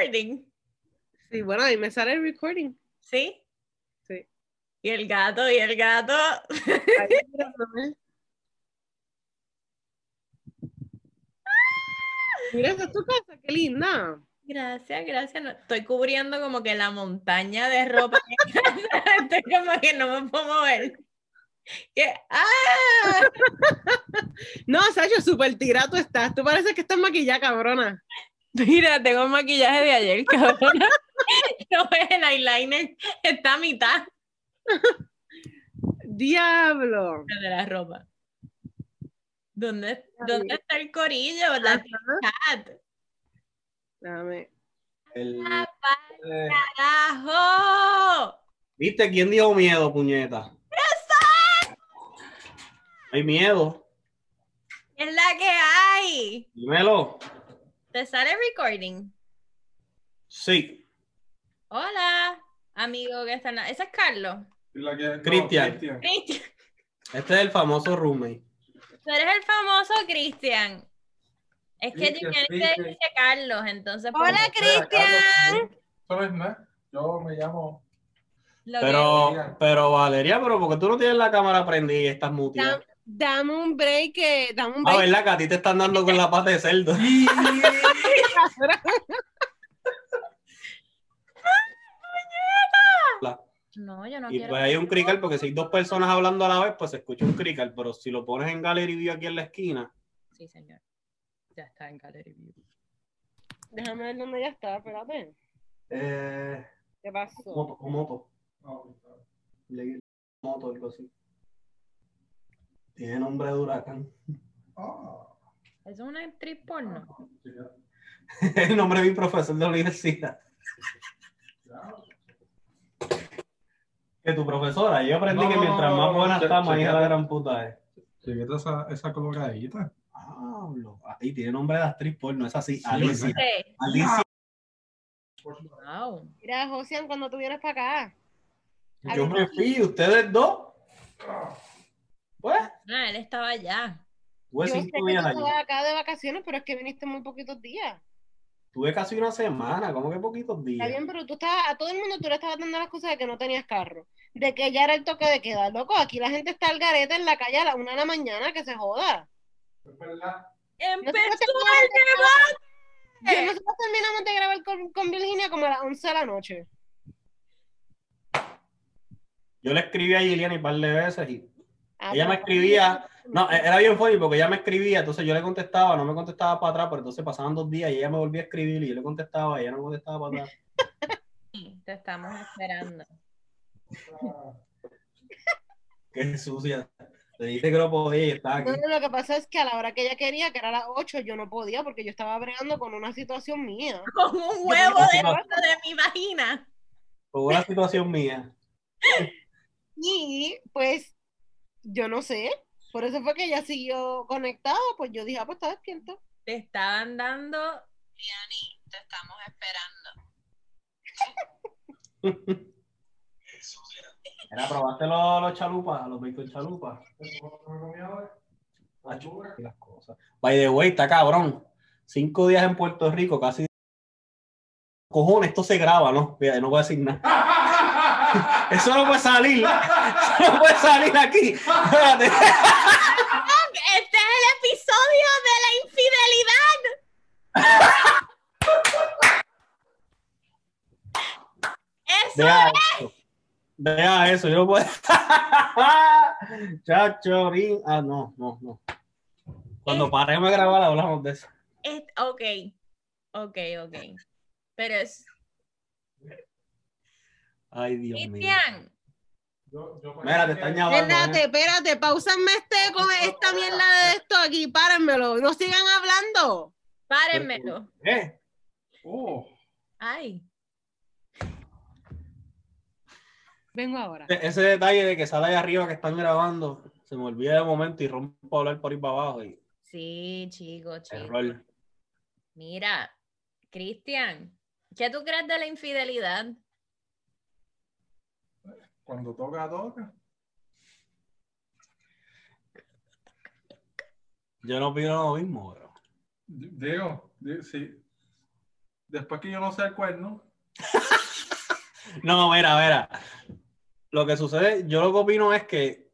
recording. Sí, bueno, ahí me sale el recording. ¿Sí? Sí. Y el gato, y el gato. Ahí, mirándome. Mira, esa es tu casa, qué linda. Gracias, gracias. No- estoy cubriendo como que la montaña de ropa. Estoy como que no me puedo mover. Que- ¡Ah! No, Sacho, súper tira tú estás. Tú pareces que estás maquillada, cabrona. Mira, tengo maquillaje de ayer, cabrón. No ves el eyeliner, está a mitad Diablo. de la ropa. ¿Dónde, ¿dónde está el corillo? La chat. Dame. El- ¡Ah, eh, carajo! ¿Viste quién dijo miedo, puñeta? Hay miedo. Es la que hay. Dímelo. ¿Te sale recording? Sí. Hola, amigo que está en la... ¿Ese es Carlos? La que- no, Cristian. Cristian. Este es el famoso roommate. Tú eres el famoso Cristian. Es que Cristian, dice Carlos, entonces... pues, Hola, Cristian. Nada. Yo me llamo. lo que- Pero, pero Valeria, pero porque tú no tienes la cámara prendida y estás muteada. Dam- Dame un break, eh, dame un Ah, break. ¿verdad? Que a ti te están dando con la pata de cerdo. No, yo no Y quiero... pues hay un crical, porque si hay dos personas hablando a la vez, pues se escucha un crical. Pero si lo pones en Gallery View aquí en la esquina, Sí, señor. Ya está en Gallery View. Déjame ver dónde ya está, espérate. eh, ¿Qué pasó? moto, o moto, Le- moto, algo así. Tiene nombre de huracán. ah, ¿Es una actriz porno? sí, el nombre de mi profesor de la universidad. Que tu profesora, yo aprendí No, que mientras más buena che- está, más hija la gran puta es. Chequete esa, esa coloradita. Pablo. Ahí tiene nombre de actriz porno, es así. Alicia. ¿verdad? Sí. Alicia. Wow. Mira, Josian, cuando tú vienes para acá. Yo me fui, ustedes dos. Pues, Ah, él estaba allá. tuve Yo sé que cinco tú allí. acá de vacaciones, pero es que viniste muy poquitos días. Tuve casi una semana, como que poquitos Está días. bien, pero tú estabas, a todo el mundo tú le estabas dando las cosas de que no tenías carro. De que ya era el toque de quedar, loco. Aquí la gente está al garete en la calle a la una de la mañana, que se joda. Es verdad. ¡Empezó el terminamos, debate! y nosotros terminamos de grabar con, con Virginia como a las 11 de la noche. Yo le escribí a Giliana un par de veces y Ah, ella me escribía. No, era bien funny porque ella me escribía, entonces yo le contestaba, no me contestaba para atrás, pero entonces pasaban dos días y ella me volvía a escribir y yo le contestaba y ella no me contestaba para atrás. Te estamos esperando. Qué sucia. Le dije que no podía y estaba aquí. No, lo que pasa es que a la hora que ella quería, que era a las 8, yo no podía porque yo estaba bregando con una situación mía. Con un huevo dentro de mi vagina. Fue una situación mía. Y pues, yo no sé. Por eso fue que ella siguió conectada. Pues yo dije, ah, pues está despierta. Te estaban dando. Diani, te estamos esperando. Era, probaste los, los chalupas, los bacon chalupas. La Y las cosas. By the way, está cabrón. Cinco días en Puerto Rico, casi. Cojones, esto se graba, ¿no? No voy a decir nada. Eso no puede salir. Eso no puede salir aquí. Espérate. Este es el episodio de la infidelidad. Eso Deja eso. Deja eso, yo no puedo. Chacho, rin- Ah, no, no, no. Cuando paremos de grabar hablamos de eso. es. Ok. Ok, ok. Pero es. Ay, Dios mío. Cristian, Yo, yo Mira, te están llamando. Espérate, ¿eh? espérate, pausanme este con esta mierda de esto aquí, párenmelo, no sigan hablando. párenmelo. ¿Eh? Oh, Ay. Vengo ahora. E- Ese detalle de que sale ahí arriba que están grabando, se me olvida de momento y rompo a hablar por ahí para abajo. Y Sí, chicos, chicos. error. Mira, Cristian, ¿qué tú crees de la infidelidad? Cuando toca, toca. Yo no opino lo mismo, bro. Digo, di- sí. después que yo no sé el cuerno, No, mira, mira. Lo que sucede, yo lo que opino es que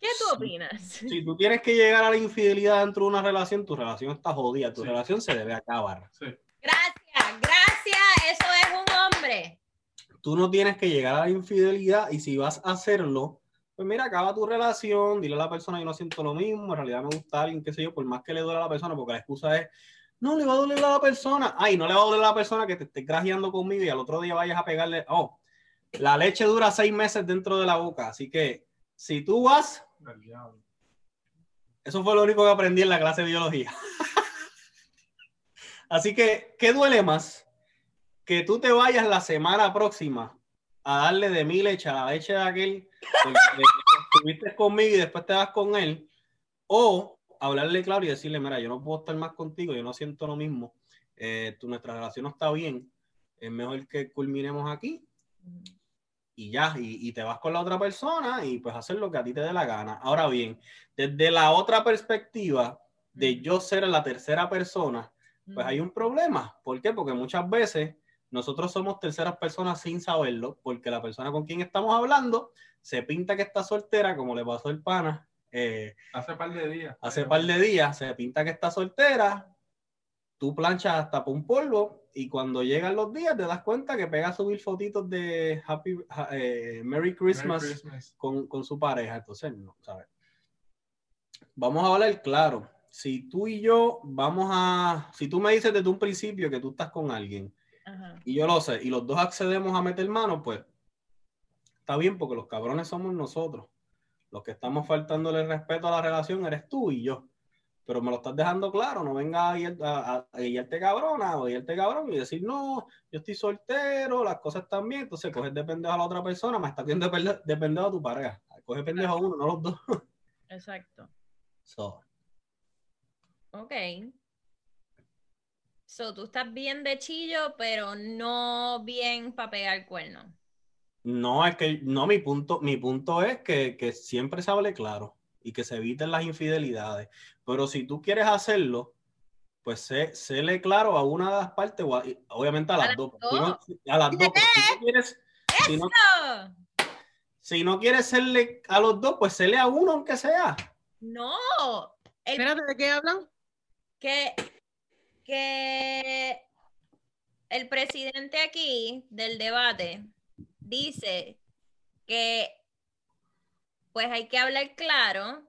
¿Qué tú opinas? si tú tienes que llegar a la infidelidad dentro de una relación, tu relación está jodida, tu Sí. relación se debe acabar. sí. Gracias, gracias. Eso es un hombre. Tú no tienes que llegar a la infidelidad y si vas a hacerlo, pues mira, acaba tu relación, dile a la persona yo no siento lo mismo, en realidad me gusta alguien, qué sé yo, por más que le duele a la persona, porque la excusa es, no le va a doler a la persona, ay, no le va a doler a la persona que te esté grajeando conmigo y al otro día vayas a pegarle, oh, la leche dura seis meses dentro de la boca, así que si tú vas, eso fue lo único que aprendí en la clase de biología. Así que, ¿qué duele más? Que tú te vayas la semana próxima a darle de mi leche a la leche de aquel porque estuviste conmigo y después te vas con él, o hablarle claro y decirle, mira, yo no puedo estar más contigo, yo no siento lo mismo, eh, tu, nuestra relación no está bien, es mejor que culminemos aquí y ya, y, y te vas con la otra persona y pues hacer lo que a ti te dé la gana. Ahora bien, desde la otra perspectiva de yo ser la tercera persona, pues hay un problema. ¿Por qué? Porque muchas veces nosotros somos terceras personas sin saberlo, porque la persona con quien estamos hablando se pinta que está soltera, como le pasó el pana eh, Hace par de días. hace par de días, se pinta que está soltera, tú planchas hasta por un polvo y cuando llegan los días te das cuenta que pega a subir fotitos de Happy eh, Merry Merry Christmas Christmas. con, con su pareja. Entonces, no, ¿sabes? Vamos a hablar claro. Si tú y yo vamos a, si tú me dices desde un principio que tú estás con alguien Ajá. y yo lo sé y los dos accedemos a meter mano, pues está bien porque los cabrones somos nosotros. Los que estamos faltándole el respeto a la relación eres tú y yo. Pero me lo estás dejando claro, no venga a, guiar- a, a- a guiarte cabrona o guiarte cabrón y decir, no, yo estoy soltero, las cosas están bien, entonces coges de pendejo a la otra persona, me estás viendo de pende- de pendejo a tu pareja. Coge pendejo a uno, no los dos. Exacto. So, Ok. So, tú estás bien de chillo, pero no bien para pegar cuerno. no, es que, no, mi punto, mi punto es que, que siempre se hable claro y que se eviten las infidelidades. Pero si tú quieres hacerlo, pues sé, séle claro a una de las partes, o a- obviamente a las las dos. dos. Si no- a las dos, si no quieres, si no, si no quieres serle a los dos, pues séle a uno aunque sea. No, el Espérate, ¿de qué hablan? que, que el presidente aquí del debate dice que pues hay que hablar claro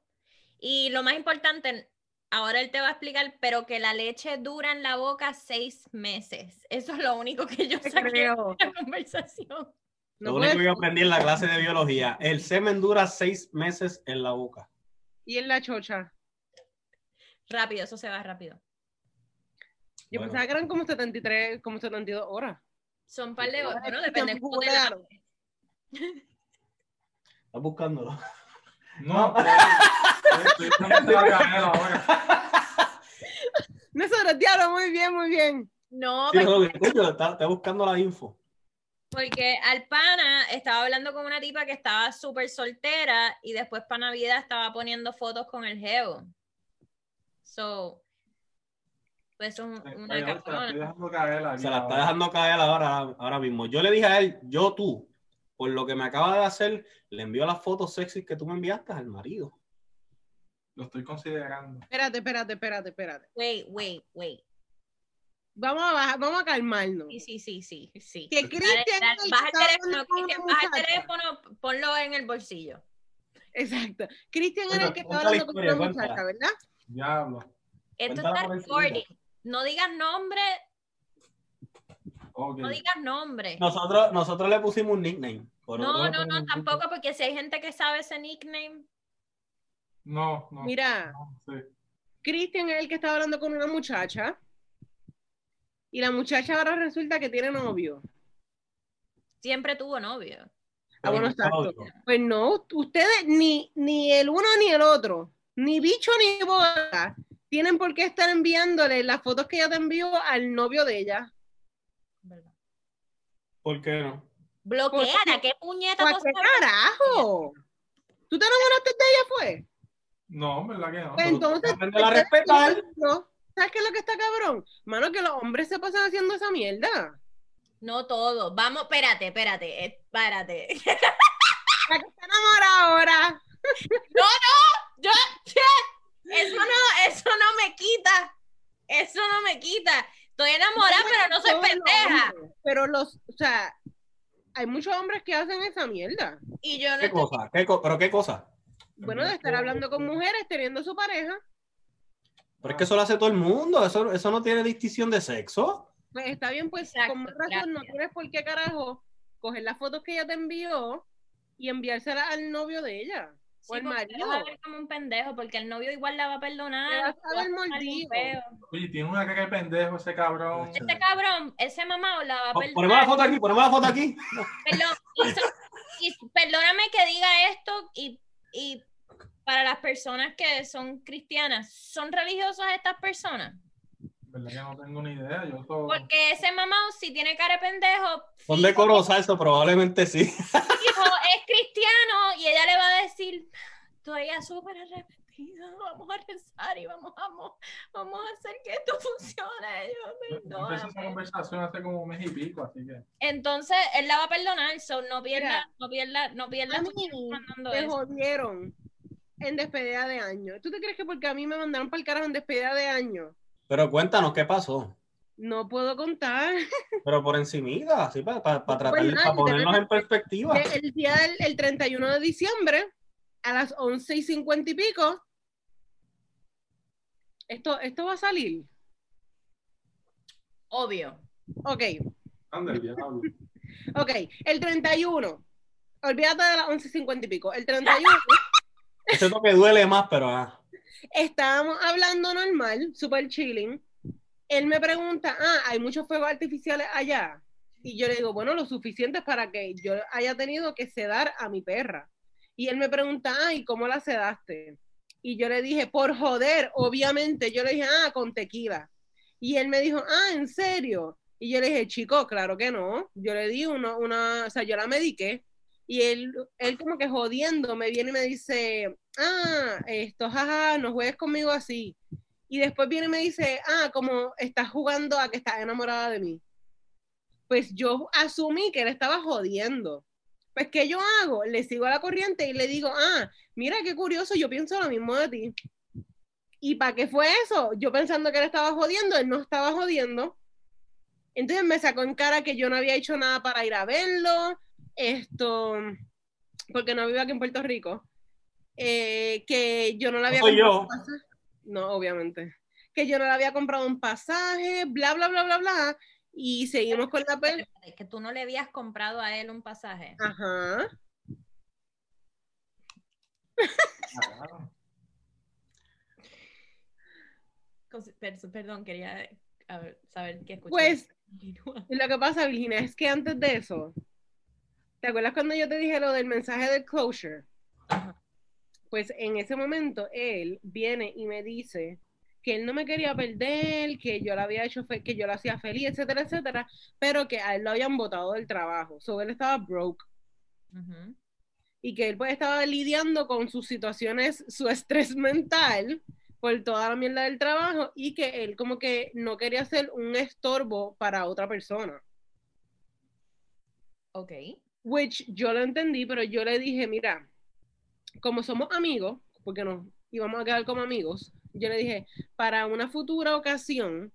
y lo más importante, ahora él te va a explicar, pero que la leche dura en la boca seis meses. Eso es lo único que yo saqué de la conversación. No Lo único puede- que yo aprendí en la clase de biología, el semen dura seis meses en la boca. Y en la chocha. Rápido, eso se va rápido. Yo Bueno. pensaba que eran como 73, como 72 horas. Son par de horas. Bueno, Tiempo depende de cómo te la- claro. Estás buscándolo. No, estoy ahora. Nosotros, diablo, muy bien, muy bien. No, Sí, porque no, escucho, está, está buscando la info. Porque al pana estaba hablando con una tipa que estaba súper soltera y después para Navidad estaba poniendo fotos con el geo. So, pues es un- una te la estoy dejando caer Se la está ahora. dejando caer ahora, ahora mismo. Yo le dije a él, yo tú, por lo que me acaba de hacer, le envío las fotos sexy que tú me enviaste al marido. Lo estoy considerando. Espérate, espérate, espérate, espérate. Wait, wait, wait. Vamos a bajar, vamos a calmarnos. Sí, sí, sí, sí, sí. Que Cristian dale, es el baja que el teléfono, Cristian, baja el teléfono, ponlo en el bolsillo. Exacto. Cristian era el que estaba la hablando con una muchacha, ¿verdad? Diablo. Esto Cuéntala está recording. No digas nombre, no digas nombre. Nosotros, nosotros le pusimos un nickname. Por No, no, no, tampoco, porque si hay gente que sabe ese nickname, No, no. Mira, no, sí. Cristian es el que estaba hablando con una muchacha. Y la muchacha ahora resulta que tiene novio. siempre tuvo novio. Ah, bueno, exacto. Pues no, ustedes ni, ni el uno ni el otro, ni bicho ni boda, tienen por qué estar enviándole las fotos que ella te envió al novio de ella. ¿verdad? ¿Por qué no? Bloqueala, ¿qué puñeta ¿Para tú qué carajo? ¿Tú te enamoraste de ella, fue? No, ¿verdad que no? Pues entonces, Aprende a respetar. ¿no? ¿sabes qué es lo que está cabrón? Mano, que los hombres se pasan haciendo esa mierda. No todo. Vamos, espérate, espérate, eh, espérate. La que está enamorada ahora. Yo, eso no, eso no me quita. Quita. Estoy enamorada, pero no soy pendeja. hombres. Pero los, o sea, hay muchos hombres que hacen esa mierda. Y yo no ¿Qué estoy- cosa? ¿Qué co- ¿Pero qué cosa? Bueno, de estar hablando con mujeres, teniendo su pareja. Pero es que eso lo hace todo el mundo. Eso, eso no tiene distinción de sexo. Pues está bien, pues Exacto, con más razón no tienes por qué carajo coger las fotos que ella te envió y enviárselas al novio de ella. O te marido. vas a ver como un pendejo, porque el novio igual la va a perdonar. Te vas a mordido. Oye, tiene una cara de pendejo ese cabrón. Este cabrón, ese mamado la va a perdonar. Ponemos la foto aquí, ponemos la foto aquí. Perdón, y so- y perdóname que diga esto y, y para las personas que son cristianas, ¿son religiosas estas personas? ¿Verdad que no tengo ni idea? Yo todo... Porque ese mamado, si tiene cara de pendejo, Son de coro salso, probablemente sí. fijo, es cristiano y ella le va a decir, estoy ya súper arrepentida, vamos a rezar y vamos, vamos, vamos a hacer que esto funcione. Yo, Yo empecé esa perdóname. conversación hace como un mes y pico, así que... Entonces, él la va a perdonar, so no pierda, Mira, no pierda, no pierda A tu mí tiempo mandando me eso. jodieron en despedida de año. ¿Tú te crees que porque a mí me mandaron para el carajo en despedida de año? Pero cuéntanos qué pasó. No puedo contar. Pero por encimita, así para, para, para tratar, Pues nada, para ponernos en perspectiva. El día del el 31 de diciembre, a las 11 y 50 y pico, esto, esto va a salir. Obvio. Ok, Anda, el diablo. ok. El 31. Olvídate de las 11 y 50 y pico. El 31 Ese toque duele más, pero ah, estábamos hablando normal, super chilling. Él me pregunta, ah, hay muchos fuegos artificiales allá. Y yo le digo, bueno, lo suficiente para que yo haya tenido que sedar a mi perra. Y él me pregunta, ah, ¿y cómo la sedaste? Y yo le dije, por joder, obviamente. Yo le dije, ah, con tequila. Y él me dijo, ah, ¿en serio? Y yo le dije, chico, claro que no. Yo le di una, una o sea, yo la mediqué. Y él, él como que jodiendo me viene y me dice, ah, esto, jaja, no juegues conmigo así. Y después viene y me dice, ah, como estás jugando a que estás enamorada de mí. Pues yo asumí que él estaba jodiendo. Pues, ¿qué yo hago? Le sigo a la corriente y le digo, ah, mira qué curioso, yo pienso lo mismo de ti. ¿Y para qué fue eso? Yo pensando que él estaba jodiendo, él no estaba jodiendo. Entonces me sacó en cara que yo no había hecho nada para ir a verlo, esto, porque no vivo aquí en Puerto Rico, eh, que yo no le había soy comprado yo. un pasaje. No, obviamente. Que yo no le había comprado un pasaje, bla, bla, bla, bla, bla. Y seguimos con la pe... Que tú no le habías comprado a él un pasaje. Ajá. Perdón, quería saber qué escuché. Pues lo que pasa, Virginia, es que antes de eso, ¿te acuerdas cuando yo te dije lo del mensaje del closure? Pues en ese momento él viene y me dice que él no me quería perder, que yo lo había hecho, que yo lo hacía feliz, etcétera, etcétera, pero que a él lo habían botado del trabajo. So él estaba broke y que él pues estaba lidiando con sus situaciones, su estrés mental por toda la mierda del trabajo y que él como que no quería ser un estorbo para otra persona. Ok. Which yo lo entendí, pero yo le dije, mira, como somos amigos, porque nos íbamos a quedar como amigos, yo le dije, para una futura ocasión,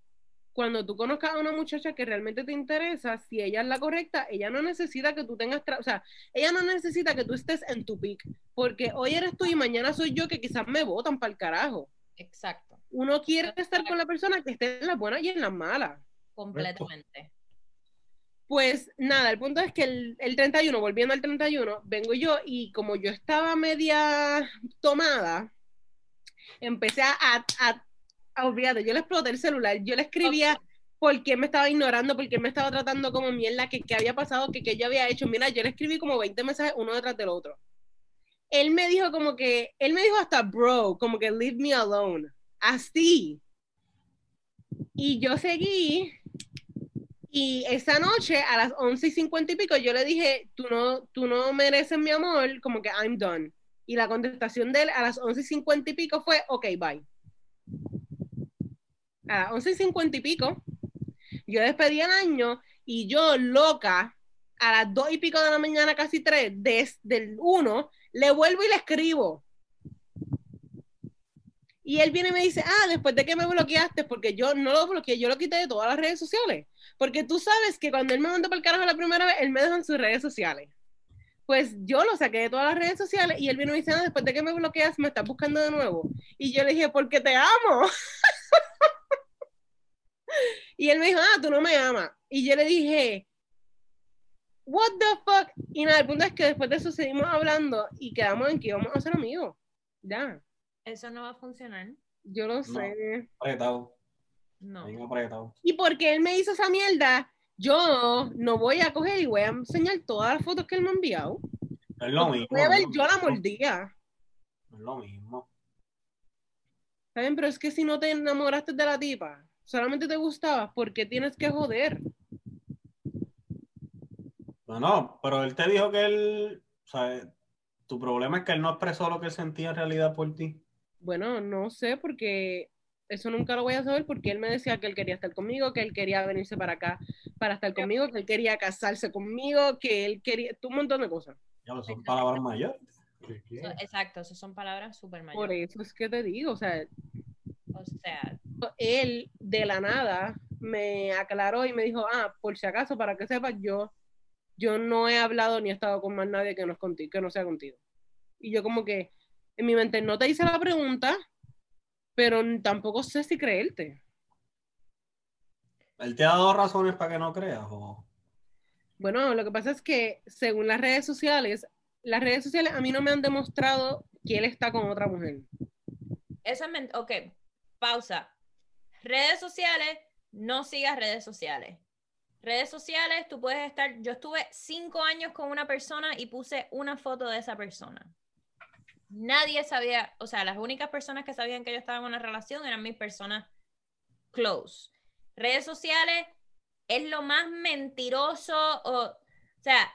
cuando tú conozcas a una muchacha que realmente te interesa, si ella es la correcta, ella no necesita que tú tengas, tra- o sea, ella no necesita que tú estés en tu pick, porque hoy eres tú y mañana soy yo que quizás me votan para el carajo. Exacto. Uno quiere estar con la persona que esté en las buenas y en las malas. Completamente. Pues nada, el punto es que el, el 31, volviendo al 31, vengo yo y como yo estaba media tomada, empecé a, a, a, a- yo le exploté el celular, yo le escribía por qué me estaba ignorando, por qué me estaba tratando como mierda, que, que había pasado, que, que yo había hecho. Mira, yo le escribí como 20 mensajes uno detrás del otro. Él me dijo como que, él me dijo hasta bro, como que leave me alone, así. Y yo seguí y esa noche, a las 11 y 50 y pico, yo le dije, tú no, tú no mereces mi amor, como que I'm done. Y la contestación de él a las 11 y 50 y pico fue, ok, bye. a las 11 y 50 y pico. Yo despedí el año y yo, loca, a las 2 y pico de la mañana, casi 3, desde el 1, le vuelvo y le escribo. Y él viene y me dice, ah, después de que me bloqueaste, porque yo no lo bloqueé, yo lo quité de todas las redes sociales. Porque tú sabes que cuando él me mandó para el carajo la primera vez, él me dejó en sus redes sociales. Pues yo lo saqué de todas las redes sociales y él vino y me dice, ah, después de que me bloqueas, me estás buscando de nuevo. Y yo le dije, porque te amo. y él me dijo, ah, tú no me amas. Y yo le dije, what the fuck. Y nada, el punto es que después de eso seguimos hablando y quedamos en que íbamos a ser amigos. Ya, Eso no va a funcionar. yo lo sé. Apretado, No. bien apretado. Y porque él me hizo esa mierda, yo no voy a coger y voy a enseñar todas las fotos que él me ha enviado. Es lo mismo. Voy a ver, yo la mordía. Es lo mismo. ¿Saben? Pero es que si no te enamoraste de la tipa, solamente te gustaba, ¿por qué tienes que joder? No, no, pero él te dijo que él, o sea, tu problema es que él no expresó lo que sentía en realidad por ti. Bueno, no sé, porque eso nunca lo voy a saber, porque él me decía que él quería estar conmigo, que él quería venirse para acá para estar conmigo, que él quería casarse conmigo, que él quería, un montón de cosas. Ya lo son palabras mayores. Exacto, esas son palabras súper Por mayores. eso es que te digo, o sea, O sea, él de la nada me aclaró y me dijo, ah, por si acaso, para que sepas, yo, yo no he hablado ni he estado con más nadie que no, es contigo, que no sea contigo. Y yo como que en mi mente no te hice la pregunta, pero tampoco sé si creerte. ¿Él te ha dado razones para que no creas? O... Bueno, lo que pasa es que según las redes sociales, las redes sociales a mí no me han demostrado que él está con otra mujer. eso es mentira. Ok, pausa. Redes sociales, no sigas redes sociales. Redes sociales, tú puedes estar. Yo estuve cinco años con una persona y puse una foto de esa persona. Nadie sabía, o sea, las únicas personas que sabían que yo estaba en una relación eran mis personas close. Redes sociales es lo más mentiroso, o, o sea,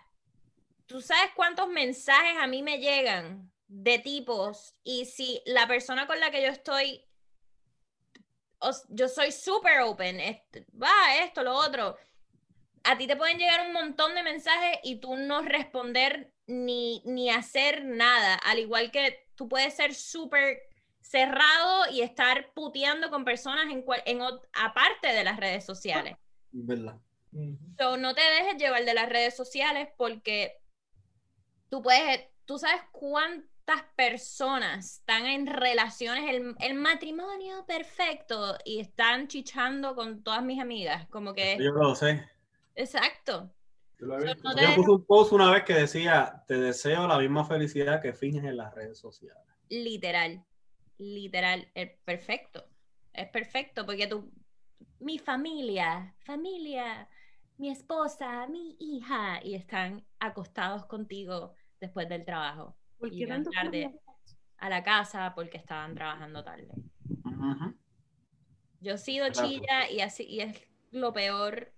tú sabes cuántos mensajes a mí me llegan de tipos y si la persona con la que yo estoy, os- yo soy súper open, va esto, lo otro, a ti te pueden llegar un montón de mensajes y tú no responder ni, ni hacer nada, al igual que tú puedes ser súper cerrado y estar puteando con personas en, cual- en aparte de las redes sociales. ¿Verdad? So, no te dejes llevar de las redes sociales porque tú puedes, tú sabes cuántas personas están en relaciones, el, el matrimonio perfecto y están chichando con todas mis amigas, como que, Yo lo sé. Exacto. Yo lo he visto. No te- Yo puse un post una vez que decía, te deseo la misma felicidad que finges en las redes sociales. Literal, literal, es perfecto. Es perfecto porque tú, mi familia, familia, mi esposa, mi hija, y están acostados contigo después del trabajo. ¿Por qué tanto tarde? a la casa porque estaban trabajando tarde. Yo he sido Exacto. chilla y así y es lo peor,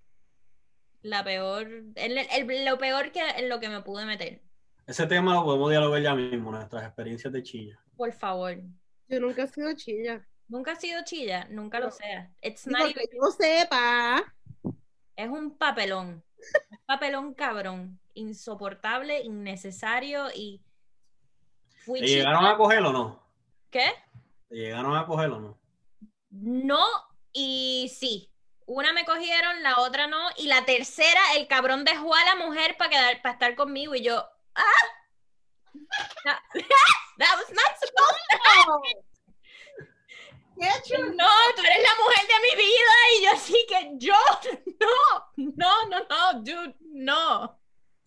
la peor, el- el- lo peor que en lo que me pude meter. Ese tema lo podemos dialogar ya mismo, nuestras experiencias de chilla. Por favor. Yo nunca he sido chilla. Nunca has sido chilla, nunca lo No. seas. It's not porque even- yo sepa. es un papelón. Un papelón cabrón. Insoportable, innecesario y fui ¿Te llegaron a coger o no? ¿Qué? ¿Te llegaron a coger o no? No y sí. Una me cogieron, la otra no. Y la tercera, el cabrón dejó a la mujer para quedar, para estar conmigo. Y yo, ¡ah! That, that was not supposed to- No, tú eres la mujer de mi vida. Y yo así que yo, no, no, no, no, dude, no.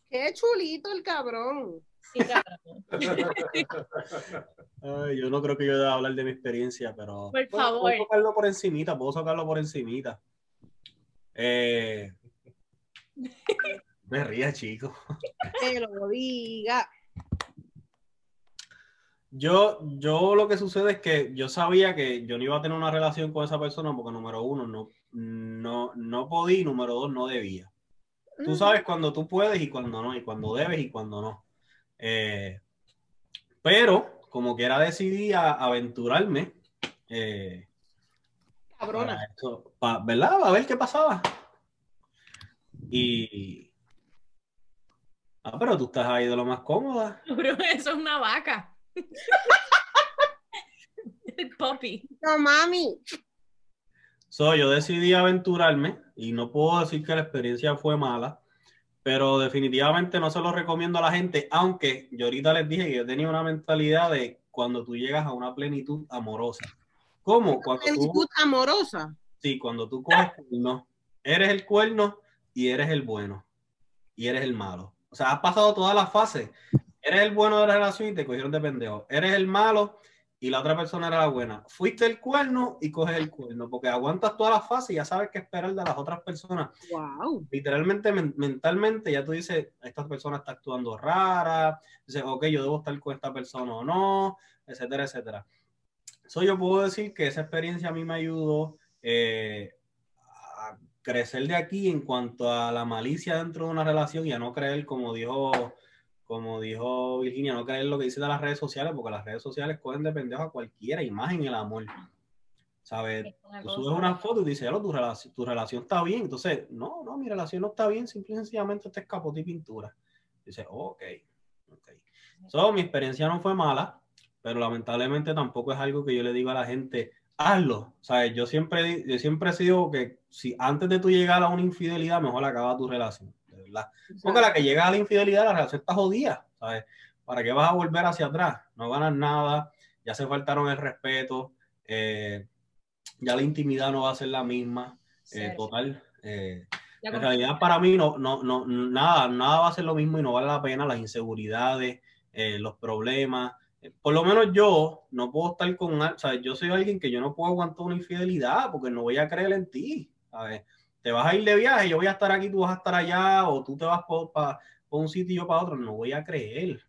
¡Qué chulito el cabrón! Sí, cabrón. Ay, yo no creo que yo deba hablar de mi experiencia, pero Por puedo, favor. puedo tocarlo por encimita, puedo tocarlo por encimita. Eh... Me rías, chico. Que lo diga. Yo, yo lo que sucede es que yo sabía que yo no iba a tener una relación con esa persona porque número uno, no, no, no podía y número dos, no debía. Tú sabes cuando tú puedes y cuando no, y cuando debes y cuando no. Eh, pero, como quiera decidí a aventurarme. eh, cabrona. para eso, pa- ¿verdad? A ver qué pasaba. Y. Ah, pero tú estás ahí de lo más cómoda. Eso es una vaca. El puppy. No, mami. So, yo decidí aventurarme y no puedo decir que la experiencia fue mala, pero definitivamente no se lo recomiendo a la gente, aunque yo ahorita les dije que yo tenía una mentalidad de cuando tú llegas a una plenitud amorosa. ¿Cómo? Cuando tú, Plenitud amorosa. sí, cuando tú coges cuerno, eres el cuerno y eres el bueno y eres el malo. O sea, has pasado todas las fases. Eres el bueno de la relación y te cogieron de pendejo. Eres el malo y la otra persona era la buena. Fuiste el cuerno y coges el cuerno, porque aguantas todas las fases y ya sabes qué esperar de las otras personas. Wow. Literalmente, men- mentalmente, ya tú dices, esta persona está actuando rara, dices, ok, yo debo estar con esta persona o no, etcétera, etcétera. So, yo puedo decir que esa experiencia a mí me ayudó eh, a crecer de aquí en cuanto a la malicia dentro de una relación y a no creer, como dijo, como dijo Virginia, no creer lo que dicen de las redes sociales, porque las redes sociales cogen de pendejo a cualquiera, imagen el amor. ¿Sabes? Tú subes una foto y dices, "Yalo, tu, relación, tu relación está bien. Entonces, no, no, mi relación no está bien, simple y sencillamente te escapote y pintura. Dice, ok, ok. So, mi experiencia no fue mala, pero lamentablemente tampoco es algo que yo le digo a la gente, hazlo. ¿Sabes? Yo siempre, yo siempre he sido que si antes de tú llegar a una infidelidad, mejor acaba tu relación, de verdad. Porque la que llega a la infidelidad, la relación está jodida, ¿sabes? ¿Para qué vas a volver hacia atrás? No ganas nada, ya se faltaron el respeto, eh, ya la intimidad no va a ser la misma, eh, total. eh, en realidad para mí no, no, no, nada, nada va a ser lo mismo y no vale la pena las inseguridades, los problemas. Por lo menos yo no puedo estar con, al- ¿sabes? Yo soy alguien que yo no puedo aguantar una infidelidad porque no voy a creer en ti, ¿sabes? Te vas a ir de viaje, yo voy a estar aquí, tú vas a estar allá, o tú te vas para un sitio y yo para otro, no voy a creer.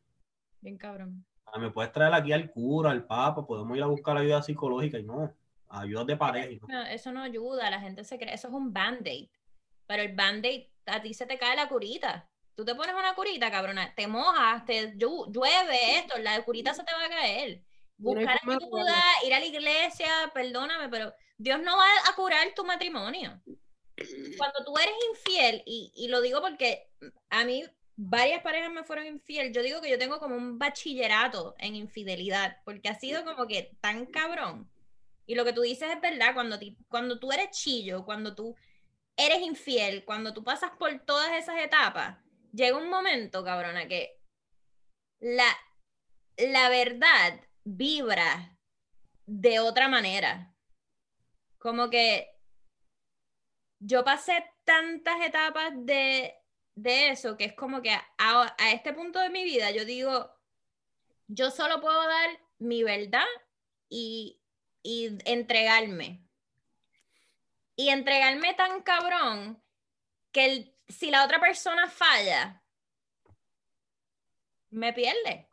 Bien cabrón. Ah, me puedes traer aquí al cura, al papa, podemos ir a buscar ayuda psicológica y no, ayuda de pareja. No, eso no ayuda, la gente se cree, eso es un band-aid. Pero el band-aid, a ti se te cae la curita. Tú te pones una curita, cabrona, te mojas, te llu- llueve esto, la curita se te va a caer. Buscar ayuda, ir a la iglesia, perdóname, pero Dios no va a curar tu matrimonio. Cuando tú eres infiel, y, y lo digo porque a mí varias parejas me fueron infiel, yo digo que yo tengo como un bachillerato en infidelidad, porque ha sido como que tan cabrón. Y lo que tú dices es verdad, cuando, ti- cuando tú eres chillo, cuando tú eres infiel, cuando tú pasas por todas esas etapas, llega un momento, cabrona, que la, la verdad vibra de otra manera. Como que yo pasé tantas etapas de, de eso que es como que a, este punto de mi vida yo digo, yo solo puedo dar mi verdad y, y entregarme. Y entregarme tan cabrón que el- si la otra persona falla, me pierde.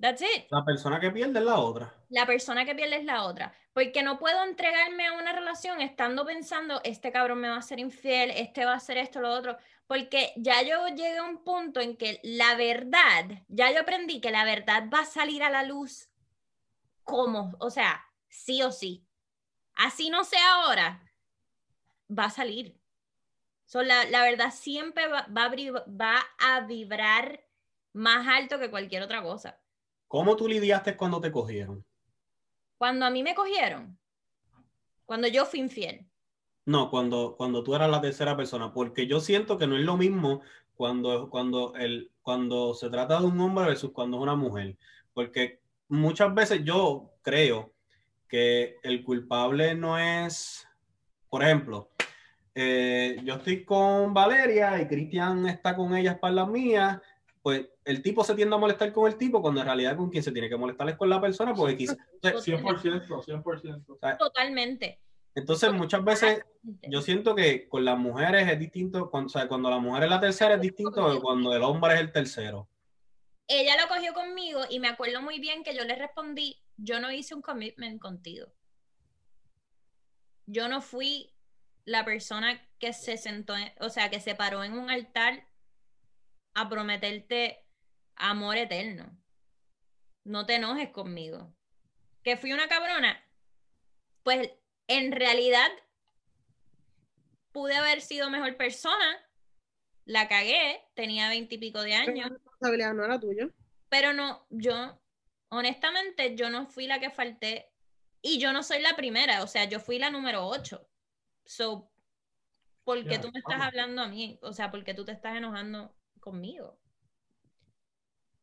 That's it. La persona que pierde es la otra. La persona que pierde es la otra. Porque no puedo entregarme a una relación estando pensando, este cabrón me va a ser infiel, este va a hacer esto, lo otro. Porque ya yo llegué a un punto en que la verdad, ya yo aprendí que la verdad va a salir a la luz como, o sea, sí o sí. Así no sea ahora, va a salir. So, la, la verdad siempre va, va a bri- va a vibrar más alto que cualquier otra cosa. ¿Cómo tú lidiaste cuando te cogieron? Cuando a mí me cogieron, cuando yo fui infiel, No, cuando, cuando tú eras la tercera persona, porque yo siento que no es lo mismo cuando, cuando, el, cuando se trata de un hombre versus cuando es una mujer, porque muchas veces yo creo que el culpable no es, por ejemplo, eh, yo estoy con Valeria y Cristian está con ella a espaldas mías, pues el tipo se tiende a molestar con el tipo cuando en realidad con quien se tiene que molestar es con la persona, porque quizás... 100%, 100%. totalmente. Entonces muchas veces yo siento que con las mujeres es distinto, cuando, o sea, cuando la mujer es la tercera es distinto que cuando el hombre es el tercero. Ella lo cogió conmigo y me acuerdo muy bien que yo le respondí, yo no hice un commitment contigo. Yo no fui la persona que se sentó, en- o sea, que se paró en un altar a prometerte amor eterno. No te enojes conmigo. Que fui una cabrona. Pues en realidad pude haber sido mejor persona, la cagué, tenía veintipico de La años, responsabilidad no era tuya. pero no, yo, honestamente, yo no fui la que falté y yo no soy la primera, o sea, yo fui la número ocho. So, ¿por qué tú me estás vamos. hablando a mí? O sea, ¿por qué tú te estás enojando conmigo?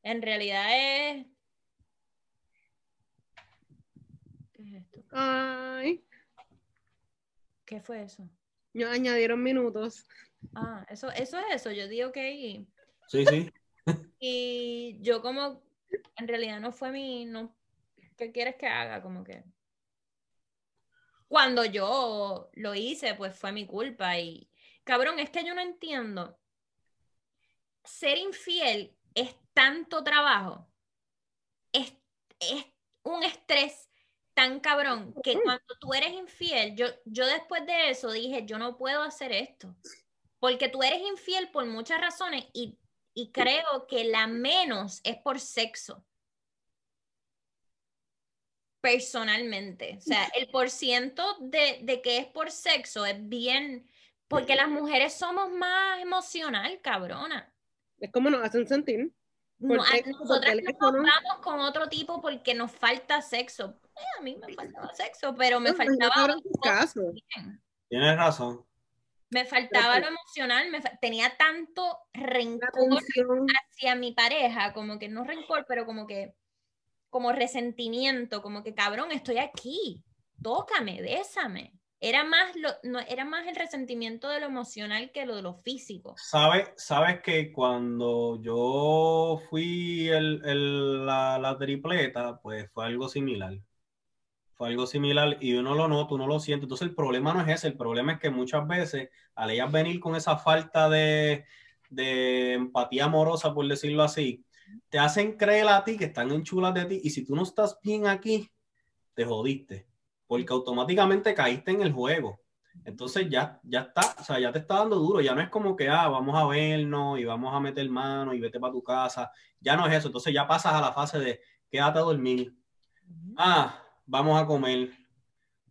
En realidad es... ¿Qué es esto? Ay, ¿Qué fue eso? no añadieron minutos. Ah, eso, eso es eso. Yo digo que Sí, sí. y yo como en realidad no fue mi, no, ¿qué quieres que haga? Como que cuando yo lo hice, pues fue mi culpa y cabrón, es que yo no entiendo. Ser infiel es tanto trabajo, es, es un estrés tan cabrón que cuando tú eres infiel, yo, yo después de eso dije, yo no puedo hacer esto, porque tú eres infiel por muchas razones y, y creo que la menos es por sexo. Personalmente, o sea, el por ciento de, de que es por sexo es bien, porque las mujeres somos más emocional, cabrona. Es como nos hacen sentir. No, nosotras nos vamos con otro tipo porque nos falta sexo. Eh, a mí me faltaba sexo, pero me No, imagínate faltaba caso. Tienes razón. Me faltaba Pero- lo emocional, me fa- tenía tanto rencor hacia mi pareja, como que no rencor, pero como que, como resentimiento, como que cabrón, estoy aquí, tócame, bésame. Era más, lo, no, era más el resentimiento de lo emocional que lo de lo físico. ¿Sabes, sabes que cuando yo fui el, el- la, la tripleta, pues fue algo similar. Fue algo similar y uno lo nota, uno lo siente. Entonces el problema no es ese, el problema es que muchas veces al ellas venir con esa falta de, de empatía amorosa, por decirlo así, te hacen creer a ti que están enchulas de ti y si tú no estás bien aquí, te jodiste, porque automáticamente caíste en el juego. Entonces ya, ya está, o sea, ya te está dando duro, ya no es como que, ah, vamos a vernos y vamos a meter mano y vete para tu casa, ya no es eso, entonces ya pasas a la fase de quédate a dormir, ah, vamos a comer,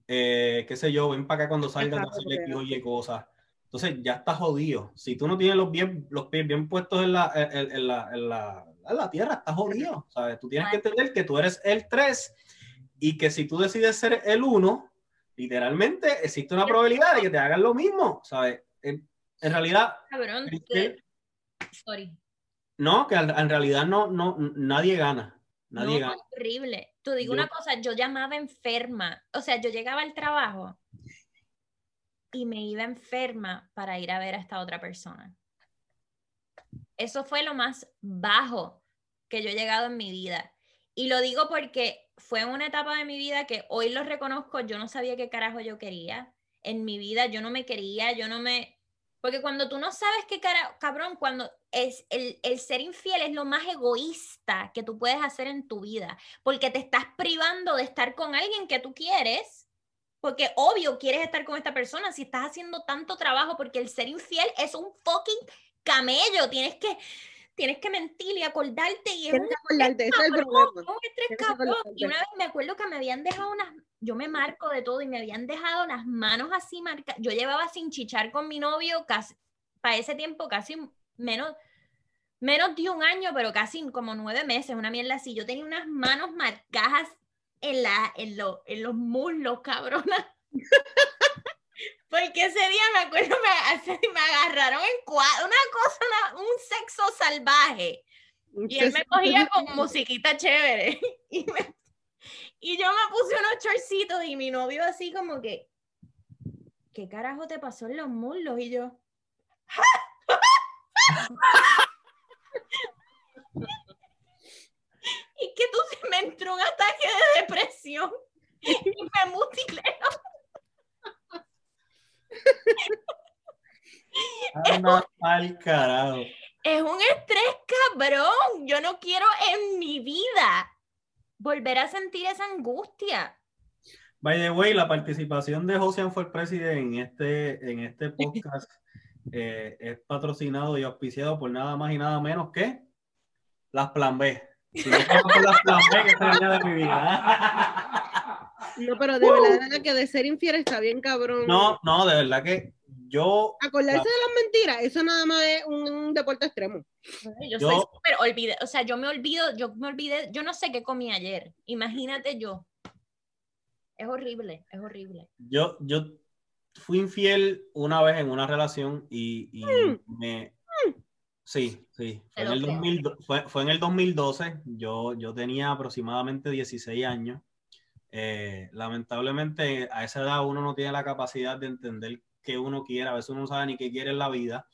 eh, qué sé yo, ven para acá cuando salgas a hacerle X, oye cosas. Entonces ya estás jodido. Si tú no tienes los, bien, los pies bien puestos en la, en, en la, en la, en la tierra, estás jodido. ¿sabes? Tú tienes que entender que tú eres el 3 y que si tú decides ser el 1, literalmente existe una probabilidad de que te hagan lo mismo. ¿sabes? En, en realidad, Cabrón, que- sorry. no, que en realidad no, no, nadie gana. No, Nadie gana. horrible. Tú digo Yo- una cosa, yo llamaba enferma. O sea, yo llegaba al trabajo y me iba enferma para ir a ver a esta otra persona. Eso fue lo más bajo que yo he llegado en mi vida. Y lo digo porque fue una etapa de mi vida que hoy lo reconozco, yo no sabía qué carajo yo quería. En mi vida yo no me quería, yo no me... Porque cuando tú no sabes qué cara, cabrón, cuando es el, el ser infiel es lo más egoísta que tú puedes hacer en tu vida, porque te estás privando de estar con alguien que tú quieres, porque obvio quieres estar con esta persona si estás haciendo tanto trabajo, porque el ser infiel es un fucking camello, tienes que, tienes que mentir y acordarte y es acordarte, ese es el problema. Y una vez me acuerdo que me habían dejado unas, yo me marco de todo y me habían dejado las manos así marcadas. Yo llevaba sin chichar con mi novio casi, para ese tiempo casi menos, menos de un año, pero casi como nueve meses, una mierda así. Yo tenía unas manos marcadas en, la, en, lo- en los muslos, cabrona. Porque ese día me acuerdo, me, me agarraron en cuadro, una cosa, una- un sexo salvaje. Y él me cogía con musiquita chévere. Y, me- y yo me puse unos chorcitos y mi novio así como que, ¿qué carajo te pasó en los muslos? Y yo, y que tú me entró un ataque de depresión y me mutilé. Anda al carajo. Es un estrés cabrón. Yo no quiero en mi vida volver a sentir esa angustia. By the way, la participación de José for President en este, en este podcast eh, es patrocinado y auspiciado por nada más y nada menos que las Plan B. Si no por las Plan B, que de mi vida. No, pero de verdad, de verdad que de ser infiel está bien cabrón. No, no, de verdad que yo. Acordarse de las mentiras, eso nada más es un, un deporte extremo. Yo, Yo- soy súper olvidé, o sea, yo me olvido, yo me olvidé, yo no sé qué comí ayer. Imagínate yo. Es horrible, es horrible. Yo, yo fui infiel una vez en una relación y, y me. Sí, sí. Fue en, el creo. 2000 fue, fue en el 2012. Yo, yo tenía aproximadamente 16 años. Eh, lamentablemente, a esa edad uno no tiene la capacidad de entender qué uno quiere. A veces uno no sabe ni qué quiere en la vida.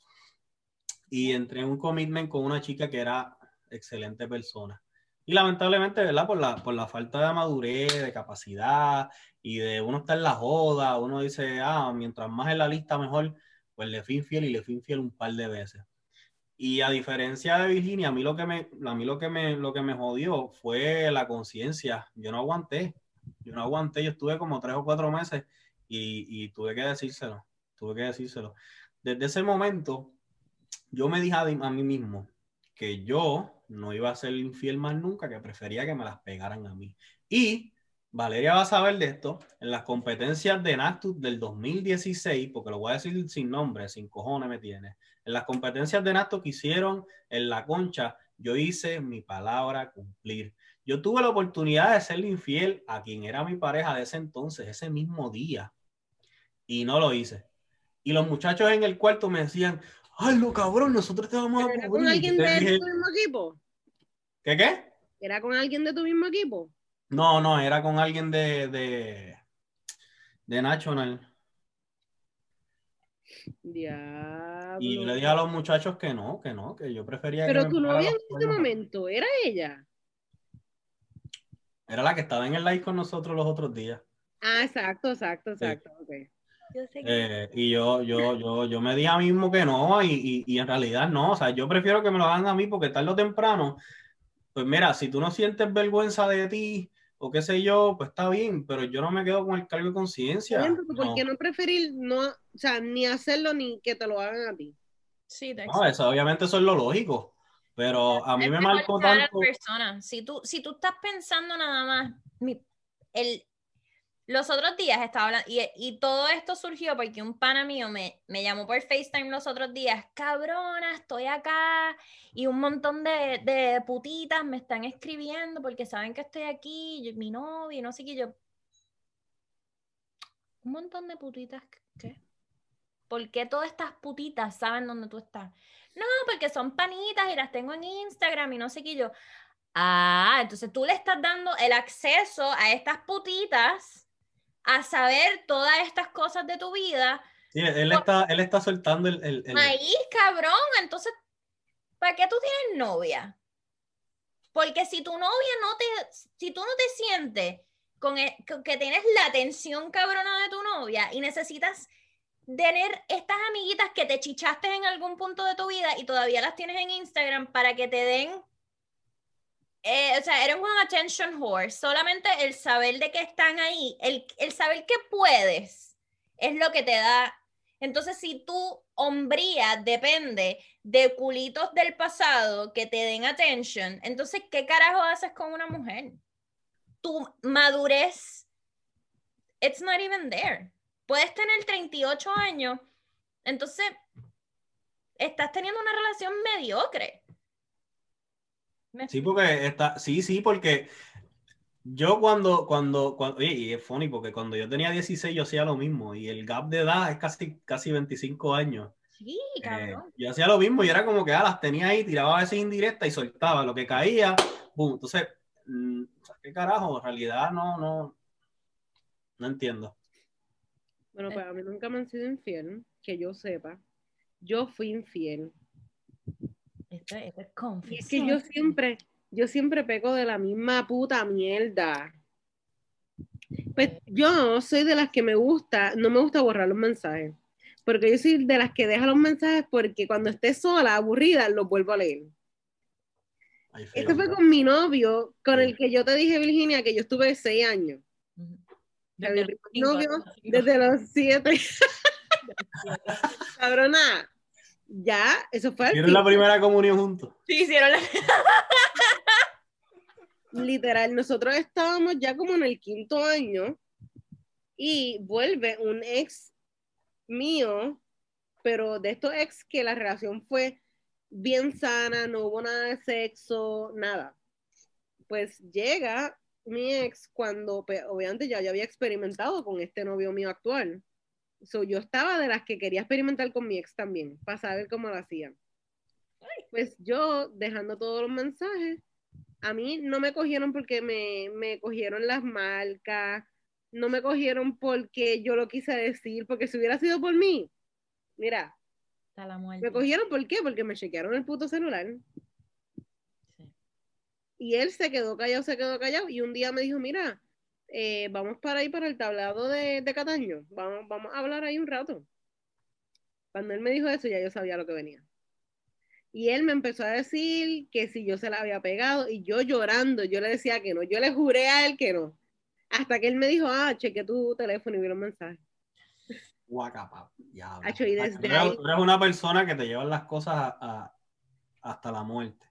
Y entré en un commitment con una chica que era excelente persona. Y lamentablemente, ¿verdad? Por la, por la falta de madurez, de capacidad y de uno estar en la joda, uno dice, ah, mientras más en la lista mejor, pues le fui infiel y le fui infiel un par de veces. Y a diferencia de Virginia, a mí lo que me, a mí lo que me, lo que me jodió fue la conciencia. Yo no aguanté, yo no aguanté, yo estuve como tres o cuatro meses y, y tuve que decírselo, tuve que decírselo. Desde ese momento, yo me dije a, mí mismo que yo no iba a ser infiel más nunca, que prefería que me las pegaran a mí. Y Valeria va a saber de esto en las competencias de Nactus del 2016, porque lo voy a decir sin nombre, sin cojones me tiene. En las competencias de Nactus que hicieron en la concha, yo hice mi palabra cumplir. Yo tuve la oportunidad de serle infiel a quien era mi pareja de ese entonces, ese mismo día, y no lo hice. Y los muchachos en el cuarto me decían, hazlo cabrón, nosotros te vamos a ¿Era con cubrir". alguien de dije, tu mismo equipo? ¿Qué qué? ¿Era con alguien de tu mismo equipo? No, no, era con alguien de, de, de National. Diablo. Y yo le dije a los muchachos que no, que no, que yo prefería que Pero me tu novia en ese momento, ¿era ella? Era la que estaba en el live con nosotros los otros días. Ah, exacto, exacto, exacto. ok. Yo sé que Eh, y yo, yo, yo, yo me dije a mí mismo que no, y, y, y en realidad no. O sea, yo prefiero que me lo hagan a mí porque tarde o temprano, pues mira, si tú no sientes vergüenza de ti o qué sé yo, pues está bien, pero yo no me quedo con el cargo de conciencia. ¿Por No. qué no preferir no, o sea, ni hacerlo ni que te lo hagan a ti? sí, No, eso, obviamente eso es lo lógico, pero a mí Es me marcó tanto. persona. Si tú, si tú estás pensando nada más, mi- el, los otros días estaba hablando, y, y todo esto surgió porque un pana mío me, me llamó por FaceTime los otros días, cabrona, estoy acá, y un montón de, de putitas me están escribiendo porque saben que estoy aquí, yo- mi novio, y no sé qué, yo... Un montón de putitas, ¿qué? ¿Por qué todas estas putitas saben dónde tú estás? No, porque son panitas y las tengo en Instagram y no sé qué yo. Ah, entonces tú le estás dando el acceso a estas putitas a saber todas estas cosas de tu vida. Sí, él está, él está soltando el, el- el- Ahí, cabrón, entonces, ¿para qué tú tienes novia? Porque si tu novia no te, si tú no te sientes con, e- con que tienes la atención cabrona de tu novia y necesitas tener estas amiguitas que te chichaste en algún punto de tu vida y todavía las tienes en Instagram para que te den, eh, o sea, eres un attention whore. Solamente el saber de que están ahí, el, el saber que puedes, es lo que te da. Entonces, si tu hombría depende de culitos del pasado que te den attention, entonces, ¿qué carajo haces con una mujer? Tu madurez, it's not even there. Puedes tener 38 años, entonces estás teniendo una relación mediocre. Me Sí, porque está, sí, sí, porque yo cuando, cuando, cuando, oye, y es funny porque cuando yo tenía 16 yo hacía lo mismo y el gap de edad es casi, casi 25 años. Sí, Eh, cabrón. yo hacía lo mismo y era como que ah, las tenía ahí, tiraba a veces indirecta y soltaba lo que caía, boom. Entonces, mm, ¿qué carajo? En realidad no, no, no entiendo. Bueno, pues a mí nunca me han sido infiel, que yo sepa. Yo fui infiel. Esto, esto es Y es confesión. que yo siempre, yo siempre pego de la misma puta mierda. Pues yo soy de las que me gusta, no me gusta borrar los mensajes. Porque yo soy de las que deja los mensajes porque cuando esté sola, aburrida, los vuelvo a leer. Ahí feo, Este fue con mi novio, con el que yo te dije, Virginia, que yo estuve seis años. Desde cinco, novio, desde los cinco. desde los siete. Cabrona, ya, eso fue al ¿Vieron la primera comunión juntos? Sí, hicieron la... Literal, nosotros estábamos ya como en el quinto año Y vuelve un ex mío, pero de estos ex que la relación fue bien sana, no hubo nada de sexo, nada. Pues llega mi ex cuando pues, obviamente ya, ya había experimentado con este novio mío actual. So, yo estaba de las que quería experimentar con mi ex también, para saber cómo lo hacían. Pues yo, dejando todos los mensajes, a mí no me cogieron porque me, me cogieron las marcas, no me cogieron porque yo lo quise decir, porque si hubiera sido por mí, mira, la muerte. me cogieron ¿por qué? Porque me chequearon el puto celular. Y él se quedó callado, se quedó callado, y un día me dijo, mira, eh, vamos para ahí, para el tablado de, de Cataño, vamos, vamos a hablar ahí un rato. Cuando él me dijo eso, ya yo sabía lo que venía. Y él me empezó a decir que si yo se la había pegado, y yo llorando, yo le decía que no, yo le juré a él que no. Hasta que él me dijo, ah, cheque tu teléfono y vi los mensajes. Guacapa. diablo. Hacho, y desde Tú eres- ahí- tú eres una persona que te lleva las cosas a- a- hasta la muerte.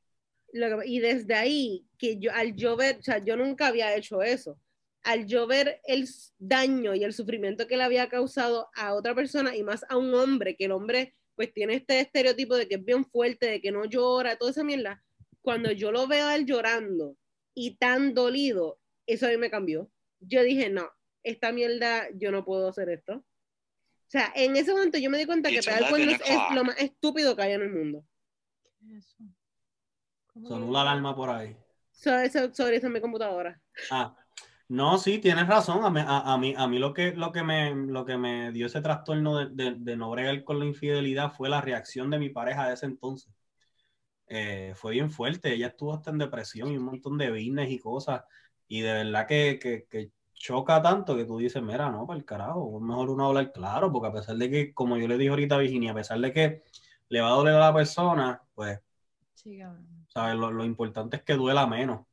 Lo que- y desde ahí, que yo, al yo ver, o sea, yo nunca había hecho eso. Al yo ver el daño y el sufrimiento que le había causado a otra persona y más a un hombre, que el hombre pues tiene este estereotipo de que es bien fuerte, de que no llora, toda esa mierda. Cuando yo lo veo a él llorando y tan dolido, eso a mí me cambió. Yo dije, no, esta mierda, yo no puedo hacer esto. O sea, en ese momento yo me di cuenta que It's pegar 11 cuernos es lo más estúpido que hay en el mundo. Eso. ¿Cómo Sonó la alarma por ahí. So, eso, sorry, esa es mi computadora. Ah, no, sí, tienes razón. A mí, a, a mí, a mí lo, que, lo, que me, lo que me dio ese trastorno de, de- de no bregar con la infidelidad fue la reacción de mi pareja de ese entonces. Eh, fue bien fuerte. Ella estuvo hasta en depresión y un montón de business y cosas. Y de verdad que, que, que choca tanto que tú dices, mira, no, para el carajo, es mejor uno hablar claro, porque a pesar de que, como yo le dije ahorita a Virginia, a pesar de que le va a doler a la persona, pues Sí, cabrón. ¿Sabes? Lo, lo importante es que duela menos.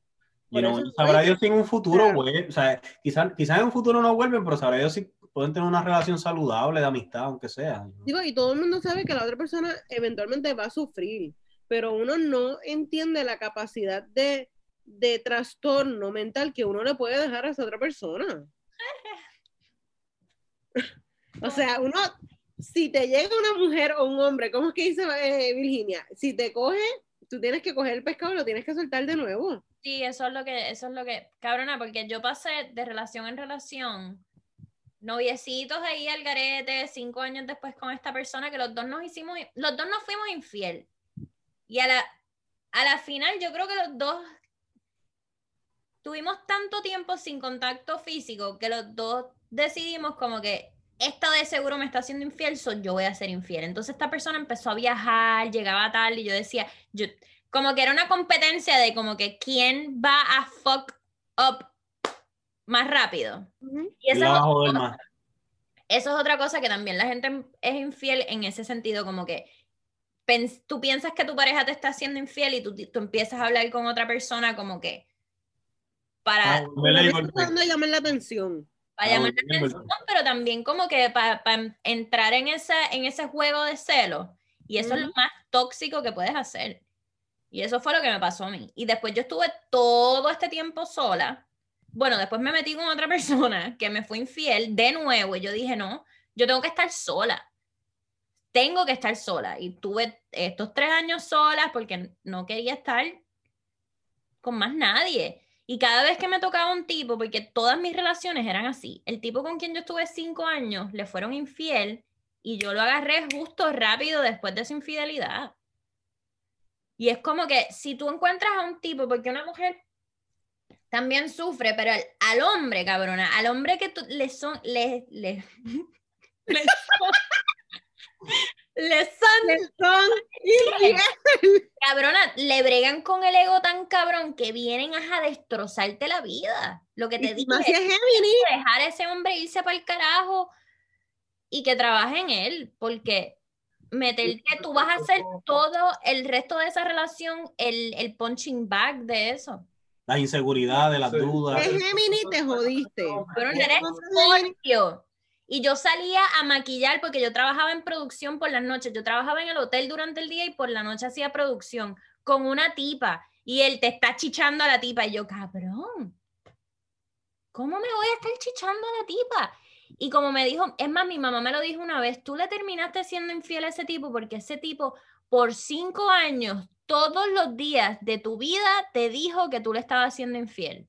Y Por no, eso sabrá Dios si en un futuro, Claro. güey, o sea, quizás quizás en un futuro no vuelven, pero sabrá Dios si pueden tener una relación saludable de amistad, aunque sea. Digo, y todo el mundo sabe que la otra persona eventualmente va a sufrir, pero uno no entiende la capacidad de, de trastorno mental que uno le puede dejar a esa otra persona. o sea, uno, si te llega una mujer o un hombre, ¿cómo es que dice eh, Virginia? Si te coge, tú tienes que coger el pescado y lo tienes que soltar de nuevo. Sí, eso es lo que, eso es lo que, cabrona, porque yo pasé de relación en relación, noviecitos ahí al garete, cinco años después con esta persona, que los dos nos hicimos, los dos nos fuimos infiel. Y a la, a la final yo creo que los dos tuvimos tanto tiempo sin contacto físico que los dos decidimos como que esta de seguro me está haciendo infiel, so yo voy a ser infiel. Entonces esta persona empezó a viajar, llegaba tarde y yo decía, yo, como que era una competencia de como que quién va a fuck up más rápido. Y esa es, otra cosa- eso es otra cosa que también la gente es infiel en ese sentido, como que pens- tú piensas que tu pareja te está haciendo infiel y tú, tú empiezas a hablar con otra persona como que para, Ah, llamar la atención. Para ah, llamar la el atención, pero también como que para, entrar en ese, en ese juego de celos. Y eso es lo más tóxico que puedes hacer. Y eso fue lo que me pasó a mí. Y después yo estuve todo este tiempo sola. Bueno, después me metí con otra persona que me fue infiel de nuevo. Y yo dije, no, yo tengo que estar sola. Tengo que estar sola. Y tuve estos tres años sola porque no quería estar con más nadie. Y cada vez que me tocaba un tipo, porque todas mis relaciones eran así, el tipo con quien yo estuve cinco años le fueron infiel y yo lo agarré justo rápido después de su infidelidad. Y es como que si tú encuentras a un tipo, porque una mujer también sufre, pero al, hombre, cabrona, al hombre que tú, son, le, le son, le son Son infiel. Cabrona, le bregan con el ego tan cabrón que vienen a destrozarte la vida. Lo que te Y dije, más si es Gemini. dejar a ese hombre irse para el carajo y que trabaje en él, porque meterte, tú vas a hacer todo el resto de esa relación, el, el punching bag de eso. Las inseguridades, las Sí. dudas. Es Gemini, te jodiste. Pero eres. Scorpio. Y yo salía a maquillar porque yo trabajaba en producción por las noches. Yo trabajaba en el hotel durante el día y por la noche hacía producción con una tipa. Y él te está chichando a la tipa. Y yo, cabrón, ¿cómo me voy a estar chichando a la tipa? Y como me dijo, es más, mi mamá me lo dijo una vez, tú le terminaste siendo infiel a ese tipo porque ese tipo por cinco años, todos los días de tu vida, te dijo que tú le estabas siendo infiel.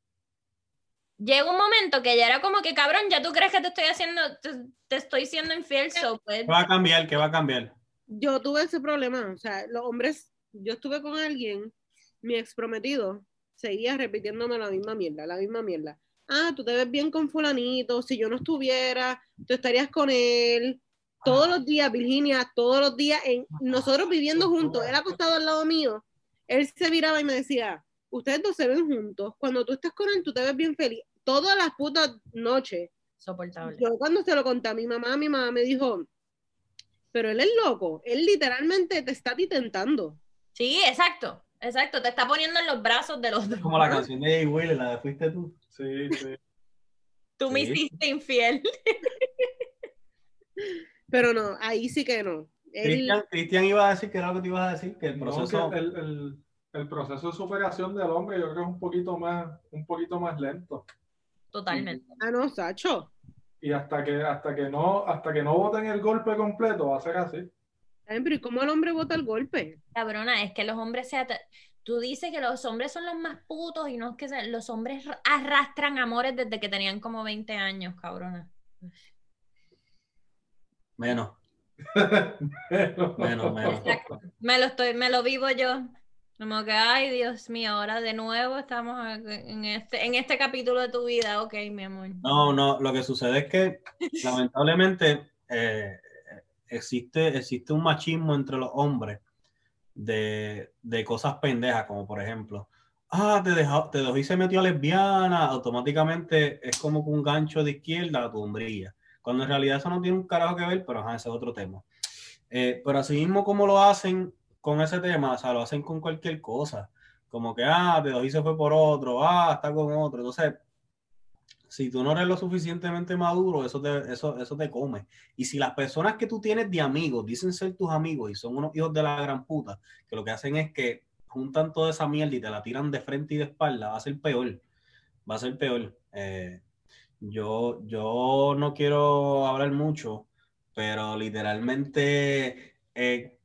Llega un momento que ya era como que, cabrón, ya tú crees que te estoy haciendo, te, te estoy siendo infiel, so, pues, ¿Qué va a cambiar? ¿Qué va a cambiar? Yo tuve ese problema, o sea, los hombres, yo estuve con alguien, mi ex prometido, seguía repitiéndome la misma mierda, la misma mierda. Ah, tú te ves bien con fulanito, si yo no estuviera, tú estarías con él. Todos los días, Virginia, todos los días, en, nosotros viviendo juntos, él acostado al lado mío, él se miraba y me decía, ustedes dos se ven juntos, cuando tú estás con él, tú te ves bien feliz. Todas las putas noches. soportable. Yo cuando se lo conté a mi mamá, mi mamá me dijo, pero él es loco, él literalmente te está tentando. Sí, exacto, exacto, te está poniendo en los brazos de los dos. Como la canción de Jay Wheeler, la de Fuiste tú. Sí, sí. Tú me hiciste infiel. Pero no, ahí sí que no. Él- Cristian, iba a decir que era lo que te ibas a decir, que el No, proceso... que el, el- el proceso de superación del hombre yo creo que es un poquito más, un poquito más lento. Totalmente. ah, no, Sacho. Y hasta que, hasta que no, hasta que no voten el golpe completo, va a ser así. Pero ¿y cómo el hombre bota el golpe? Cabrona, es que los hombres se ata- Tú dices que los hombres son los más putos y no es que se- los hombres arrastran amores desde que tenían como 20 años, cabrona. Menos, menos, menos. Me lo estoy, me lo vivo yo. Como que, ay, Dios mío, ahora de nuevo estamos en este, en este capítulo de tu vida. Ok, mi amor. No, no, lo que sucede es que lamentablemente eh, existe, existe un machismo entre los hombres de, de cosas pendejas, como por ejemplo, ah, te dejó, te dejó y se metió a lesbiana, automáticamente es como que un gancho de izquierda a tu hombría, cuando en realidad eso no tiene un carajo que ver, pero ajá, ese es otro tema. Eh, pero así mismo como lo hacen con ese tema, o sea, lo hacen con cualquier cosa, como que, ah, te y se fue por otro, ah, está con otro, entonces si tú no eres lo suficientemente maduro, eso te, eso, eso te come. Y si las personas que tú tienes de amigos dicen ser tus amigos y son unos hijos de la gran puta, que lo que hacen es que juntan toda esa mierda y te la tiran de frente y de espalda, va a ser peor. Va a ser peor. Eh, yo, yo no quiero hablar mucho, pero literalmente eh,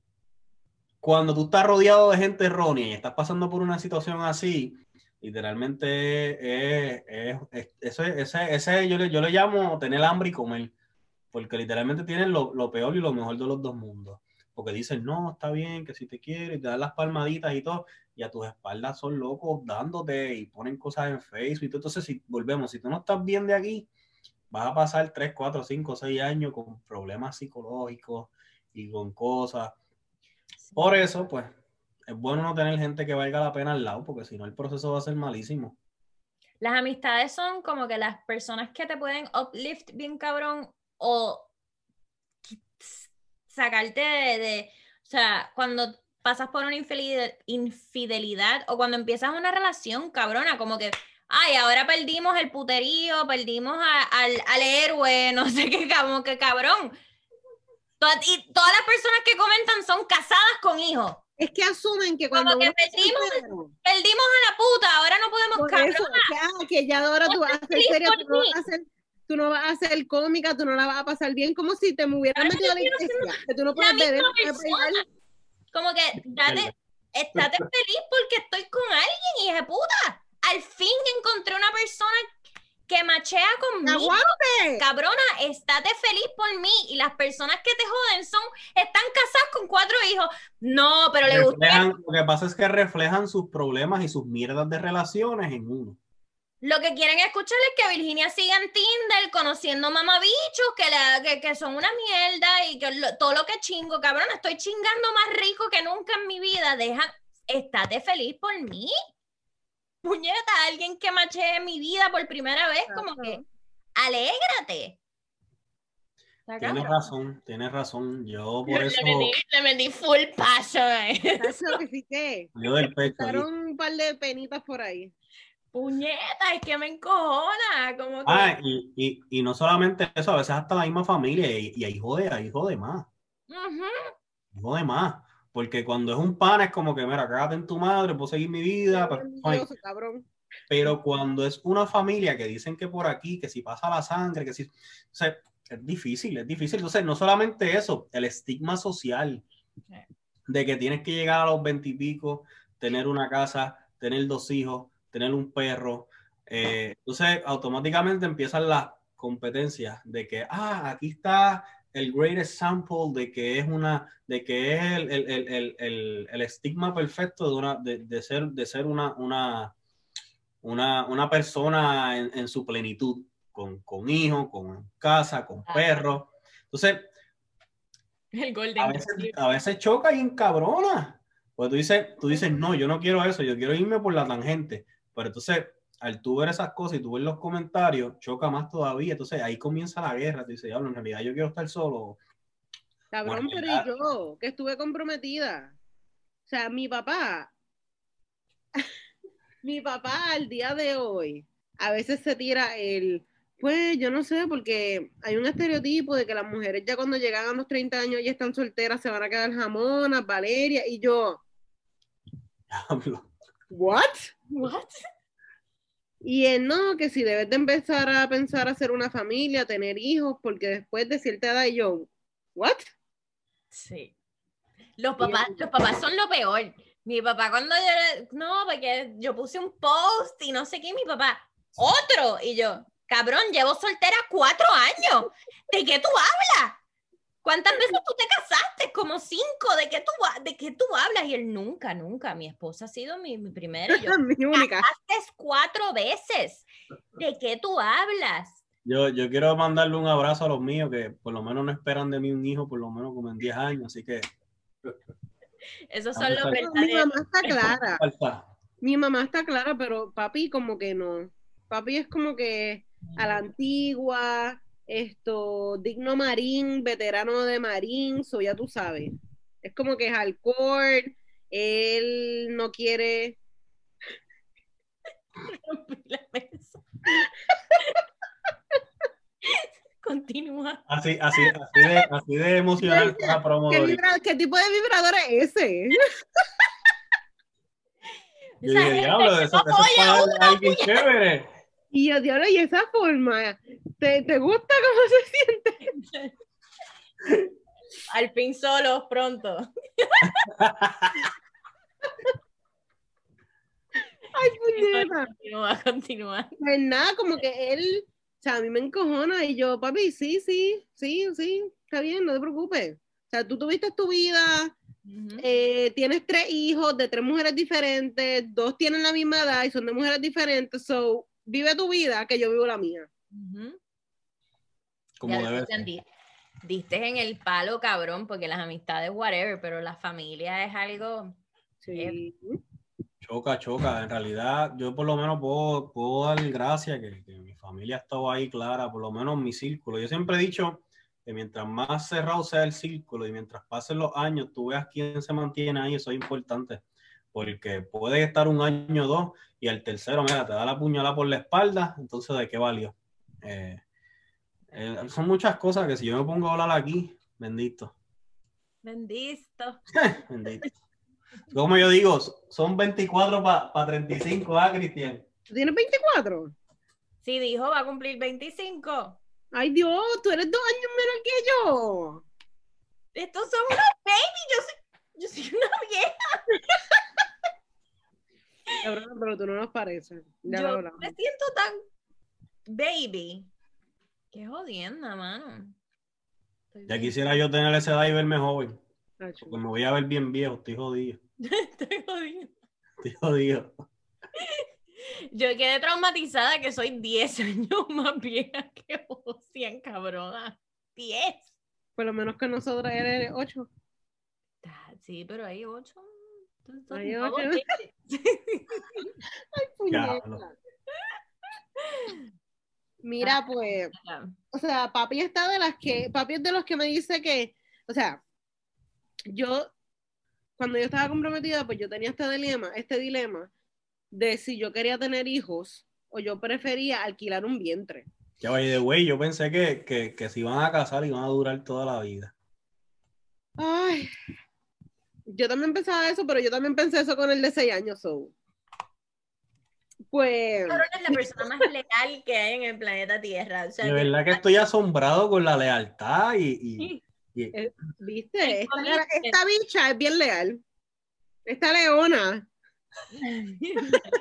cuando tú estás rodeado de gente errónea y estás pasando por una situación así, literalmente es, es- es- ese, ese, ese yo, le, yo le llamo tener hambre y comer, porque literalmente tienen lo, lo peor y lo mejor de los dos mundos. Porque dicen, no, está bien, que si te quiero, y te dan las palmaditas y todo, y a tus espaldas son locos dándote y ponen cosas en Facebook y todo. Entonces, si volvemos, si tú no estás bien de aquí, vas a pasar 3, 4, 5, 6 años con problemas psicológicos y con cosas. Por eso, pues, es bueno no tener gente que valga la pena al lado, porque si no el proceso va a ser malísimo. Las amistades son como que las personas que te pueden uplift bien cabrón o sacarte de, de- o sea, cuando pasas por una infidelidad, infidelidad o cuando empiezas una relación cabrona, como que, ay, ahora perdimos el puterío, perdimos a- al, al héroe, no sé qué, como que cabrón. Todas- y todas las personas que comentan son casadas con hijos. Es que asumen que Como cuando que uno es perdimos- Perdimos a la puta, ahora no podemos eso, que, que ya ahora tú vas a ser feliz seria, por tú no vas a ser, tú no vas a ser cómica, tú no la vas a pasar bien, como si te me hubieran metido a la iglesia, que tú no puedes beber. Como que date, estate feliz porque estoy con alguien, hija puta. Al fin encontré una persona que machea conmigo. ¡Aguante! Cabrona, estate feliz por mí. Y las personas que te joden son, están casadas con cuatro hijos. No, pero le gusta. Reflejan- lo que pasa es que reflejan sus problemas y sus mierdas de relaciones en uno. Lo que quieren escuchar es que Virginia siga en Tinder conociendo mamabichos que, la- que, que son una mierda y que lo- todo lo que chingo, cabrón, estoy chingando más rico que nunca en mi vida. Deja, estate feliz por mí. Puñeta, alguien que machee mi vida por primera vez, como que alégrate. Tienes razón, tienes razón. Yo por Le eso, metí, le metí full paso, eh. Que yo del pecho. un par de penitas por ahí. Puñeta, es que me encojona. Como que. Ah, y, y, y no solamente eso, a veces hasta la misma familia, y, y ahí jode, ahí jode más, Ujú. jode más. Porque cuando es un pana es como que, mira, cágate en tu madre, puedo seguir mi vida. cabrón. Pero cuando es una familia que dicen que por aquí, que si pasa la sangre, que si... O sea, es difícil, es difícil. Entonces, no solamente eso, el estigma social de que tienes que llegar a los veintipico, tener una casa, tener dos hijos, tener un perro. Eh, entonces, automáticamente empiezan las competencias de que, ah, aquí está el great example de que es una, de que es el, el, el, el, el estigma perfecto de, una, de, de, ser, de ser una, una, una, una persona en, en, su plenitud, con, con hijos, con casa, con perro. Entonces, el golden a veces, a veces choca y encabrona. Pues tú dices, tú dices, no, yo no quiero eso, yo quiero irme por la tangente. Pero entonces, al tú ver esas cosas y tú ver los comentarios, choca más todavía. Entonces ahí comienza la guerra. Tú dices, diablo, en realidad yo quiero estar solo. Cabrón, pero yo, que estuve comprometida. O sea, mi papá, mi papá al día de hoy, a veces se tira el, pues yo no sé, porque hay un estereotipo de que las mujeres ya cuando llegan a los 30 años y están solteras se van a quedar jamonas, Valeria, y yo. Diablo. ¿What? What? Y él no, que si debes de empezar a pensar hacer una familia, tener hijos, porque después de cierta edad, yo, ¿what? Sí. Los papás, los papás son lo peor. Mi papá cuando yo, no, porque yo puse un post y no sé qué, mi papá, otro, y yo, cabrón, llevo soltera cuatro años, ¿de qué tú hablas? ¿Cuántas veces tú te casaste? Como cinco, ¿de qué tú, de qué tú hablas? Y él nunca, nunca, mi esposa ha sido mi, mi primera. Yo, mi única. Casaste cuatro veces, ¿de qué tú hablas? Yo, yo quiero mandarle un abrazo a los míos que por lo menos no esperan de mí un hijo por lo menos como en 10 años, así que... Esos son los Mi verdaderos. mamá está clara. Mi mamá está clara, pero papi como que no. Papi es como que a la antigua, esto, digno marín, veterano de marín, so ya tú sabes. Es como que es alcohol, él no quiere. Continúa. Así, así, así de, así de emocional la promo. ¿Qué, qué tipo de vibrador es ese? Yo dije, diablo, eso, eso es para alguien chévere. Y yo, diablo, y esa forma, ¿te, te gusta cómo se siente? Al fin solos pronto. Ay, puñeta. Continúa, continúa. Pues nada, como que él, o sea, a mí me encojona y yo, papi, sí, sí, sí, sí, está bien, no te preocupes. O sea, tú tuviste tu vida, Ujú. eh, tienes tres hijos de tres mujeres diferentes, dos tienen la misma edad y son de mujeres diferentes, so, vive tu vida que yo vivo la mía. Como debe ser. Diste en el palo, cabrón, porque las amistades, whatever, pero la familia es algo. Sí. Choca, choca. En realidad, yo por lo menos puedo, puedo dar gracias que, que mi familia ha estado ahí clara, por lo menos mi círculo. Yo siempre he dicho que mientras más cerrado sea el círculo y mientras pasen los años, tú veas quién se mantiene ahí, eso es importante. Porque puede estar un año o dos y al tercero, mira, te da la puñalada por la espalda, entonces ¿de qué valió? Eh, eh, son muchas cosas que si yo me pongo a hablar aquí, bendito. Bendito. Bendito. Como yo digo, son 24 para 35, ¿ah, Cristian? ¿Tú tienes 24? Sí, dijo, va a cumplir 25. Ay, Dios, tú eres dos años menor que yo. Estos son unos baby. Yo soy, yo soy una vieja. Cabrón, pero tú no nos pareces. Ya Yo me siento tan baby. Qué jodienda, mano. Estoy Ya bien- quisiera yo tener esa edad y verme joven, porque me voy a ver bien viejo, estoy jodido, Estoy jodida. estoy jodido. Yo quedé traumatizada que soy 10 años más vieja que Ocean, cabrona. 10. Por lo menos que nosotros eres 8. Ah, Sí, pero hay 8. Ay, puñeta. Mira, pues, o sea, papi está de las que, papi es de los que me dice que, o sea, yo, cuando yo estaba comprometida, pues yo tenía este dilema, este dilema de si yo quería tener hijos o yo prefería alquilar un vientre. Ya vaya de güey, yo pensé que, que, que se iban a casar y iban a durar toda la vida. Ay, yo también pensaba eso, pero yo también pensé eso con el de 6 años, so. Pues, Cabrón es la persona más leal que hay en el planeta Tierra. O sea, De verdad que estoy asombrado con la lealtad y, y- y- ¿viste? Esta, esta bicha es bien leal. Esta leona,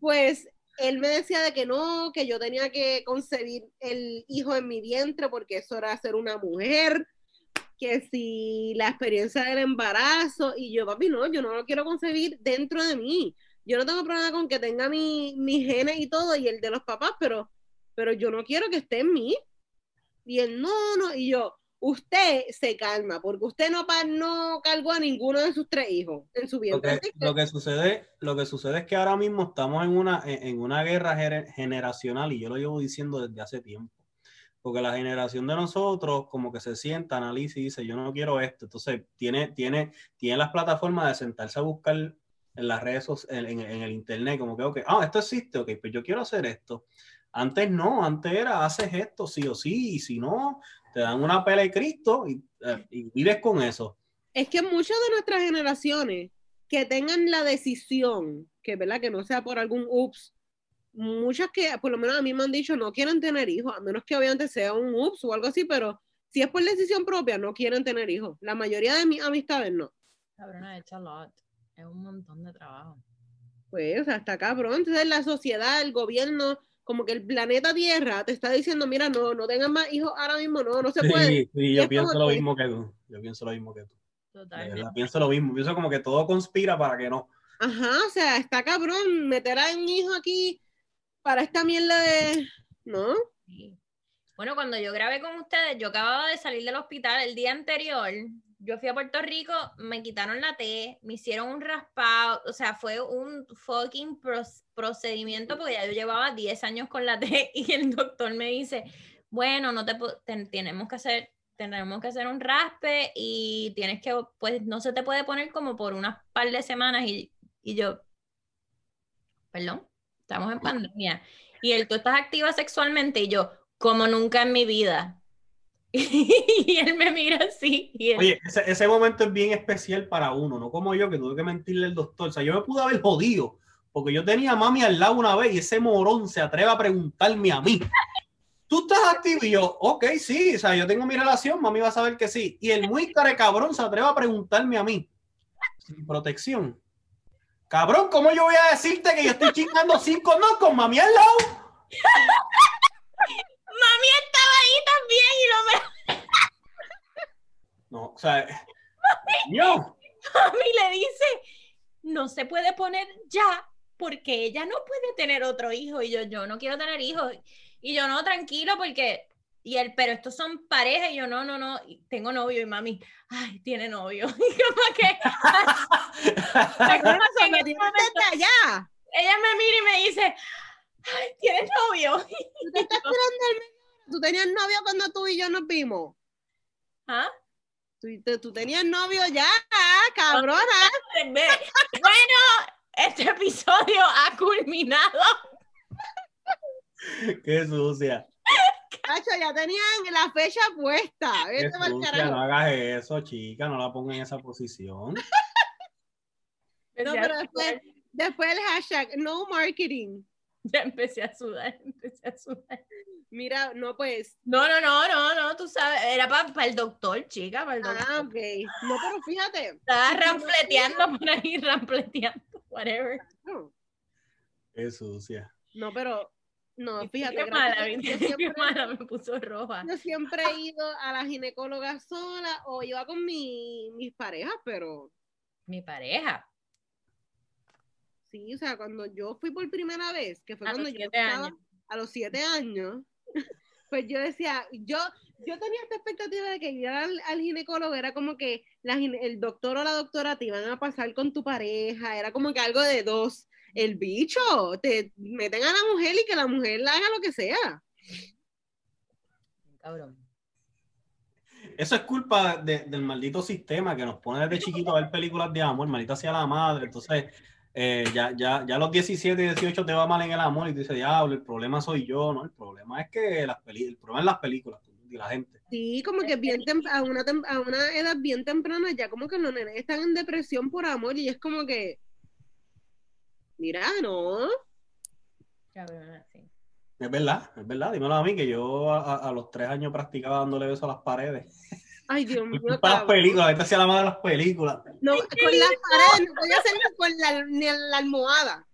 pues él me decía de que no, que yo tenía que concebir el hijo en mi vientre porque eso era ser una mujer, que si la experiencia del embarazo, y yo, papi, no, yo no lo quiero concebir dentro de mí. Yo no tengo problema con que tenga mi, mi genes y todo, y el de los papás, pero, pero yo no quiero que esté en mí. Y él, no, no, y yo, usted se calma, porque usted no, no cargó a ninguno de sus tres hijos en su lo, vientre. Así que- lo que sucede, lo que sucede es que ahora mismo estamos en una, en, una guerra gener- generacional y yo lo llevo diciendo desde hace tiempo. Porque la generación de nosotros como que se sienta, analiza y dice, yo no quiero esto. Entonces tiene, tiene, tiene las plataformas de sentarse a buscar en las redes sociales, en, el internet, como que, ah, esto existe, ok, pues yo quiero hacer esto. Antes no, antes era, haces esto sí o sí, y si no, te dan una pela de Cristo y, eh, y vives con eso. es que muchas de nuestras generaciones que tengan la decisión, que verdad que no sea por algún ups, muchas que por lo menos a mí me han dicho no quieren tener hijos, a menos que obviamente sea un ups o algo así, pero si es por decisión propia, no quieren tener hijos. La mayoría de mis amistades no. Cabrona, a lot. Es un montón de trabajo. Pues, o sea, está cabrón. Entonces la sociedad, el gobierno, como que el planeta Tierra te está diciendo, mira, no, no tengan más hijos ahora mismo, no, no se puede. Sí, sí, yo es pienso lo que- mismo que tú. Yo pienso lo mismo que tú. Totalmente. verdad, pienso lo mismo. Pienso como que todo conspira para que no. Ajá, o sea, está cabrón meter a un hijo aquí para esta mierda de... ¿No? Bueno, cuando yo grabé con ustedes, yo acababa de salir del hospital el día anterior. Yo fui a Puerto Rico, me quitaron la T, me hicieron un raspado, o sea, fue un fucking procedimiento porque ya yo llevaba 10 años con la T y el doctor me dice, bueno, no te, te- tenemos que hacer tenemos que hacer un raspe y tienes que, pues no se te puede poner como por unas par de semanas y, y yo, perdón, estamos en pandemia. Y él, tú estás activa sexualmente y yo, como nunca en mi vida. y él me mira así. Y él, Oye, ese, ese momento es bien especial para uno, no como yo que tuve que mentirle al doctor. O sea, yo me pude haber jodido porque yo tenía a mami al lado una vez y ese morón se atreve a preguntarme a mí. ¿Tú estás activo? Y yo, ok, sí, o sea, yo tengo mi relación, mami va a saber que sí. Y el muy care cabrón se atreve a preguntarme a mí. Sin protección. Cabrón, ¿cómo yo voy a decirte que yo estoy chingando cinco no con mami al lado? mami estaba ahí también y lo me... No, o sea, yo. mami le dice, no se puede poner ya porque ella no puede tener otro hijo. Y yo, yo no quiero tener hijos. Y yo, no, tranquilo, porque... Y él, pero estos son parejas. Y yo, no, no, no, y tengo novio. Y mami, ay, tiene novio. Y como que... En momento- allá. ella me mira y me dice, ay, ¿tienes novio? Tú te estás tirando el medio. Tú tenías novio cuando tú y yo nos vimos. ¿Ah? Tú, te- tú tenías novio ya, cabrona. Bueno, este episodio ha culminado. Qué sucia. Cacho, ya tenían la fecha puesta. Vete sucia, no hagas eso, chica, no la pongas en esa posición. No, Ya- pero después, después el hashtag no marketing. Ya empecé a sudar, empecé a sudar. Mira, no pues. No, no, no, no, no, tú sabes, era para el doctor, chica, para el doctor. Ah, ok. No, pero fíjate. Estaba rampleteando por ahí, rampleteando, whatever. Qué sucia. no, pero no, fíjate. qué mala, yo Qué siempre, mala, me puso roja. yo siempre he ido a la ginecóloga sola o iba con mi, mis parejas, pero Mi pareja, sí, o sea, cuando yo fui por primera vez, que fue a cuando yo estaba años. a los siete años, pues yo decía, yo, yo tenía esta expectativa de que ir al, al ginecólogo era como que la el doctor o la doctora te iban a pasar con tu pareja, era como que algo de dos. El bicho, te meten a la mujer y que la mujer haga lo que sea. Cabrón. Eso es culpa de- del maldito sistema que nos pone desde chiquito a ver películas de amor, maldita sea la madre. Entonces, eh, ya, ya, ya a los 17 y 18 te va mal en el amor y tú dices, diablo, el problema soy yo, ¿no? El problema es que las peli el problema es las películas y la gente. Sí, como que bien tem- a, una tem- a una edad bien temprana ya como que los nenes están en depresión por amor y es como que Mira, no. Es verdad, es verdad. Dímelo a mí que yo a, los tres años practicaba dándole besos a las paredes. Ay, Dios mío. Para las películas, esta hacía la madre de las películas. No, con las paredes, no podía hacer ni con la, ni en la almohada.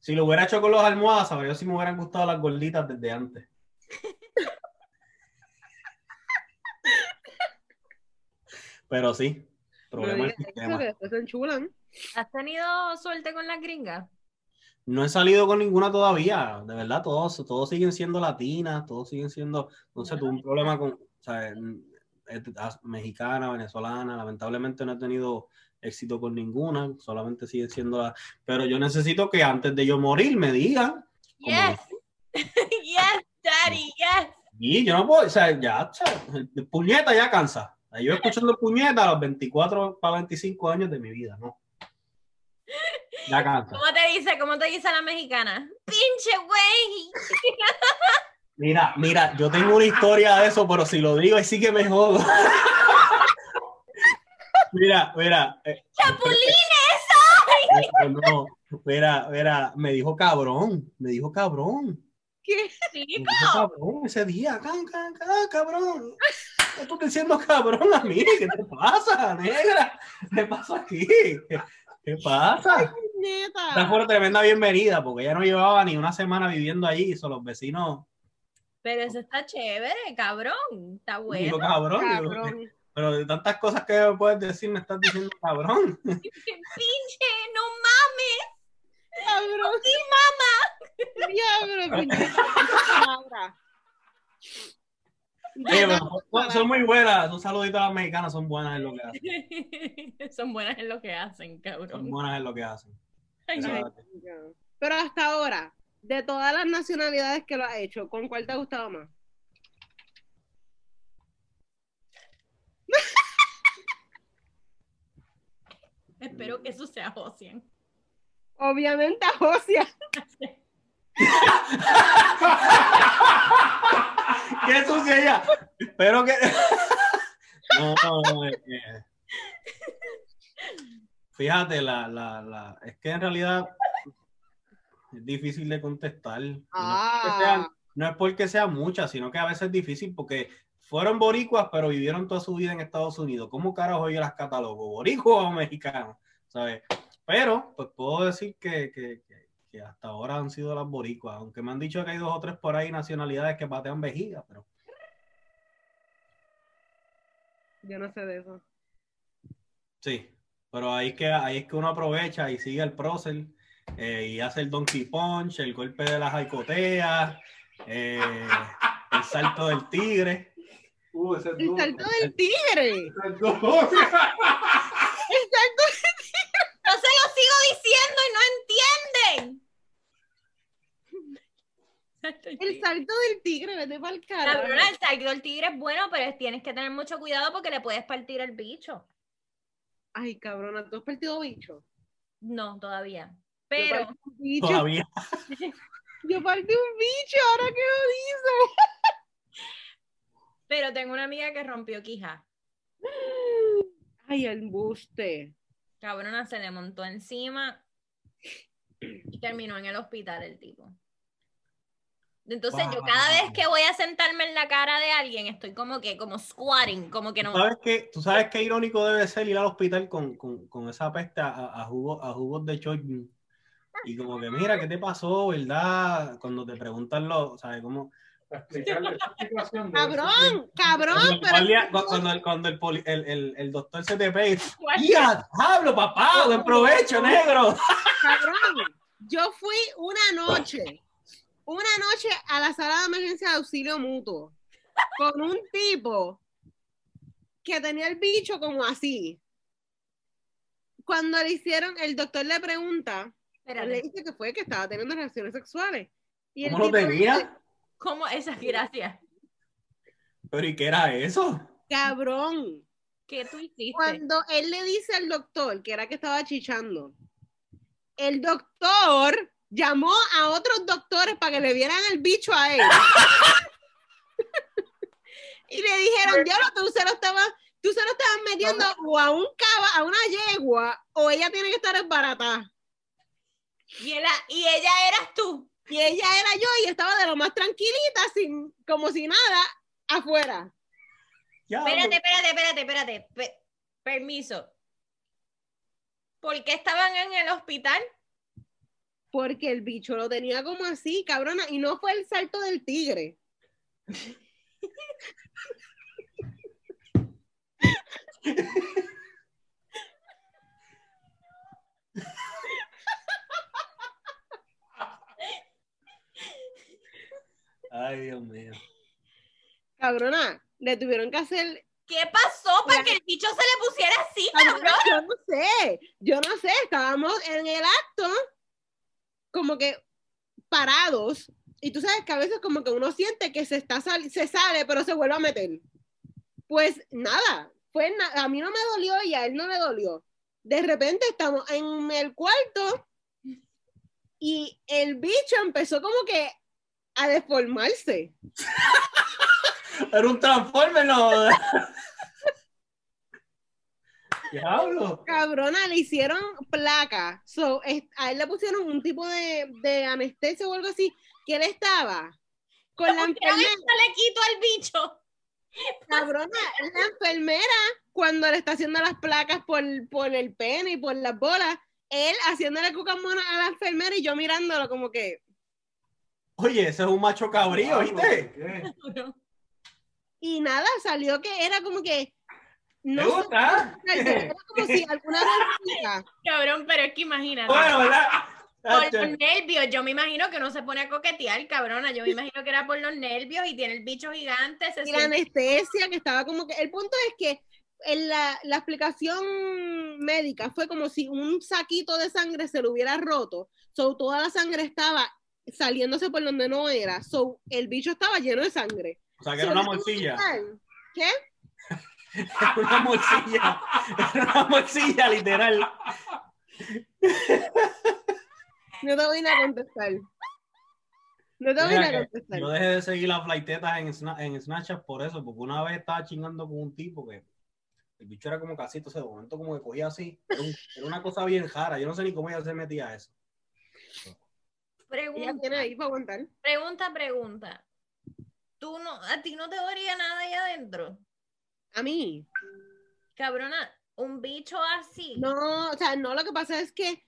Si lo hubiera hecho con los almohadas, sabría si me hubieran gustado las gorditas desde antes. Pero sí, problema No del sistema. ¿Has tenido suerte con las gringas? No he salido con ninguna todavía, de verdad, todos, todos siguen siendo latinas, todos siguen siendo, no sé, tuve un problema con, o sea, as- mexicana, venezolana, lamentablemente no he tenido éxito con ninguna, solamente siguen siendo las, pero yo necesito que antes de yo morir me digan, Yes. yes, daddy, yes. Y yo no puedo, o sea, ya, puñeta ya cansa. Yo escuchando puñeta a los 24 para 25 años de mi vida, ¿no? Ya cansa. ¿Cómo te dice, cómo te dice la mexicana? Pinche güey. Mira, mira, yo tengo una historia de eso, pero si lo digo, ahí sí que me jodo. Mira, mira. eh, ¡Chapulines! eh, no, mira, mira, me dijo cabrón, me dijo cabrón. ¿Qué? Me dijo cabrón ese día, ca- ca- ca- cabrón. ¿Qué tú estás diciendo cabrón a mí? ¿Qué te pasa, negra? ¿Qué pasa aquí? ¿Qué, pasa? Esta Neta. fue una tremenda bienvenida, porque ella no llevaba ni una semana viviendo allí, y son los vecinos. Pero eso está chévere, cabrón. Está Digo, bueno. cabrón, digo, Cabrón. pero de tantas cosas que me puedes decir, me estás diciendo cabrón. Pinche, no mames. Cabrón. Sí, mamá. Diablo. Oye, son- son muy buenas, un saludito a las mexicanas, son buenas en lo que hacen. Son buenas en lo que hacen, Son buenas en lo que hacen. Ay. Pero hasta ahora, de todas las nacionalidades que lo ha hecho, ¿con cuál te ha gustado más? Espero que eso sea Josian. Obviamente a Josia. ¡Qué sucia ella! Espero que. No, no, eh, eh. Fíjate, la, la, la, es que en realidad es difícil de contestar. No, es porque sean- Ah, no es porque sean muchas, sino que a veces es difícil porque fueron boricuas, pero vivieron toda su vida en Estados Unidos. ¿Cómo carajo yo las catalogo? ¿Boricuas o mexicanas? ¿Sabes? Pero, pues puedo decir que, que- que- hasta ahora han sido las boricuas, aunque me han dicho que hay dos o tres por ahí nacionalidades que patean vejiga, pero yo no sé de eso. sí. Pero ahí es que, ahí es que uno aprovecha y sigue el prócer eh, y hace el donkey punch, el golpe de la jaicotea, eh, el salto del tigre. Uh, ese es El salto del tigre. Ese es duro. El salto Yo se lo sigo diciendo y no entienden. El salto del tigre, vete para el carajo. Cabrona, el salto del tigre es bueno, pero tienes que tener mucho cuidado porque le puedes partir el bicho. Ay, cabrona, ¿tú has partido bicho? No, todavía. Yo Pero un bicho. Todavía. Yo partí un bicho, ahora que lo dices. Pero tengo una amiga que rompió quija. Ay, el embuste. Cabrona se le montó encima y terminó en el hospital el tipo. Entonces yo cada vez que voy a sentarme en la cara de alguien estoy como que, como squatting, como que no. ¿Tú sabes qué, tú sabes qué irónico debe ser ir al hospital con, con, con esa peste a, a, jugo- a jugos de choy? Y como que, mira, ¿qué te pasó, verdad? Cuando te preguntan lo, ¿sabes? Como, Explicarle ser Cabrón, cabrón, cuando, el pero cuando, el, cuando el, poli- el, el, el doctor se te pega y dice, Guardia. ¡Ya, hablo, papá! ¡Buen provecho, negro! cabrón. Yo fui una noche, una noche a la sala de emergencia de auxilio mutuo con un tipo que tenía el bicho como así. Cuando le hicieron, el doctor le pregunta, él le Espérate, dice que fue que estaba teniendo relaciones sexuales. Y el ¿Cómo lo tenía? dice, ¿cómo esas gracias? ¿Pero y qué era eso? Cabrón. ¿Qué tú hiciste? Cuando él le dice al doctor que era que estaba chichando, el doctor llamó a otros doctores para que le vieran el bicho a él. y le dijeron, ya lo tú se lo estaba, tú se lo estabas metiendo o a un caba, a una yegua, o ella tiene que estar barata. Y, ella, y ella eras tú. Y ella era yo y estaba de lo más tranquilita, sin, como si nada, afuera. Ya, Espérate, espérate, espérate, espérate. Pe- permiso. ¿Por qué estaban en el hospital? Porque el bicho lo tenía como así, cabrona, y no fue el salto del tigre. Ay, Dios mío. Cabrona, le tuvieron que hacer. ¿Qué pasó para que el bicho se le pusiera así, Cabrona, cabrón? yo no sé, yo no sé, estábamos en el acto, como que parados, y tú sabes que a veces como que uno siente que se está sal- se sale, pero se vuelve a meter. Pues nada, fue na- a mí no me dolió y a él no le dolió. De repente estamos en el cuarto y el bicho empezó como que a deformarse. Era un transformer, no. Diablo. Cabrona, le hicieron placa. So, es- a él le pusieron un tipo de, de anestesia o algo así, que él estaba con la ¿Por qué enfermera. le quito al bicho? Cabrona, la enfermera, cuando le está haciendo las placas por, por el pene y por las bolas, él haciéndole cucamona a la enfermera y yo mirándolo como que. Oye, ese es un macho cabrío, ¿viste? Y nada, salió que era como que. ¿Te No sé, gusta? como si alguna vez. Cabrón, pero es que imagínate. Bueno, ¿verdad? por los nervios, yo me imagino que no se pone a coquetear, cabrona. Yo me imagino que era por los nervios y tiene el bicho gigante. Se y la anestesia que estaba como que el punto es que en la, la explicación médica fue como si un saquito de sangre se lo hubiera roto, so toda la sangre estaba saliéndose por donde no era, so el bicho estaba lleno de sangre. O sea, que era una morcilla. ¿Qué? Era una morcilla. Era una morcilla, literal. No te voy a contestar. No te voy Mira a que contestar. Yo dejé de seguir las flaitetas en, en Snapchat por eso, porque una vez estaba chingando con un tipo que el bicho era como casito, ese de momento como que cogía así. Era, un- era una cosa bien rara. Yo no sé ni cómo ella se metía a eso. Pregunta, tiene ahí para aguantar. pregunta, pregunta. ¿Tú no, a ti no te dolía nada ahí adentro? A mí. Cabrona, un bicho así. No, o sea, no, lo que pasa es que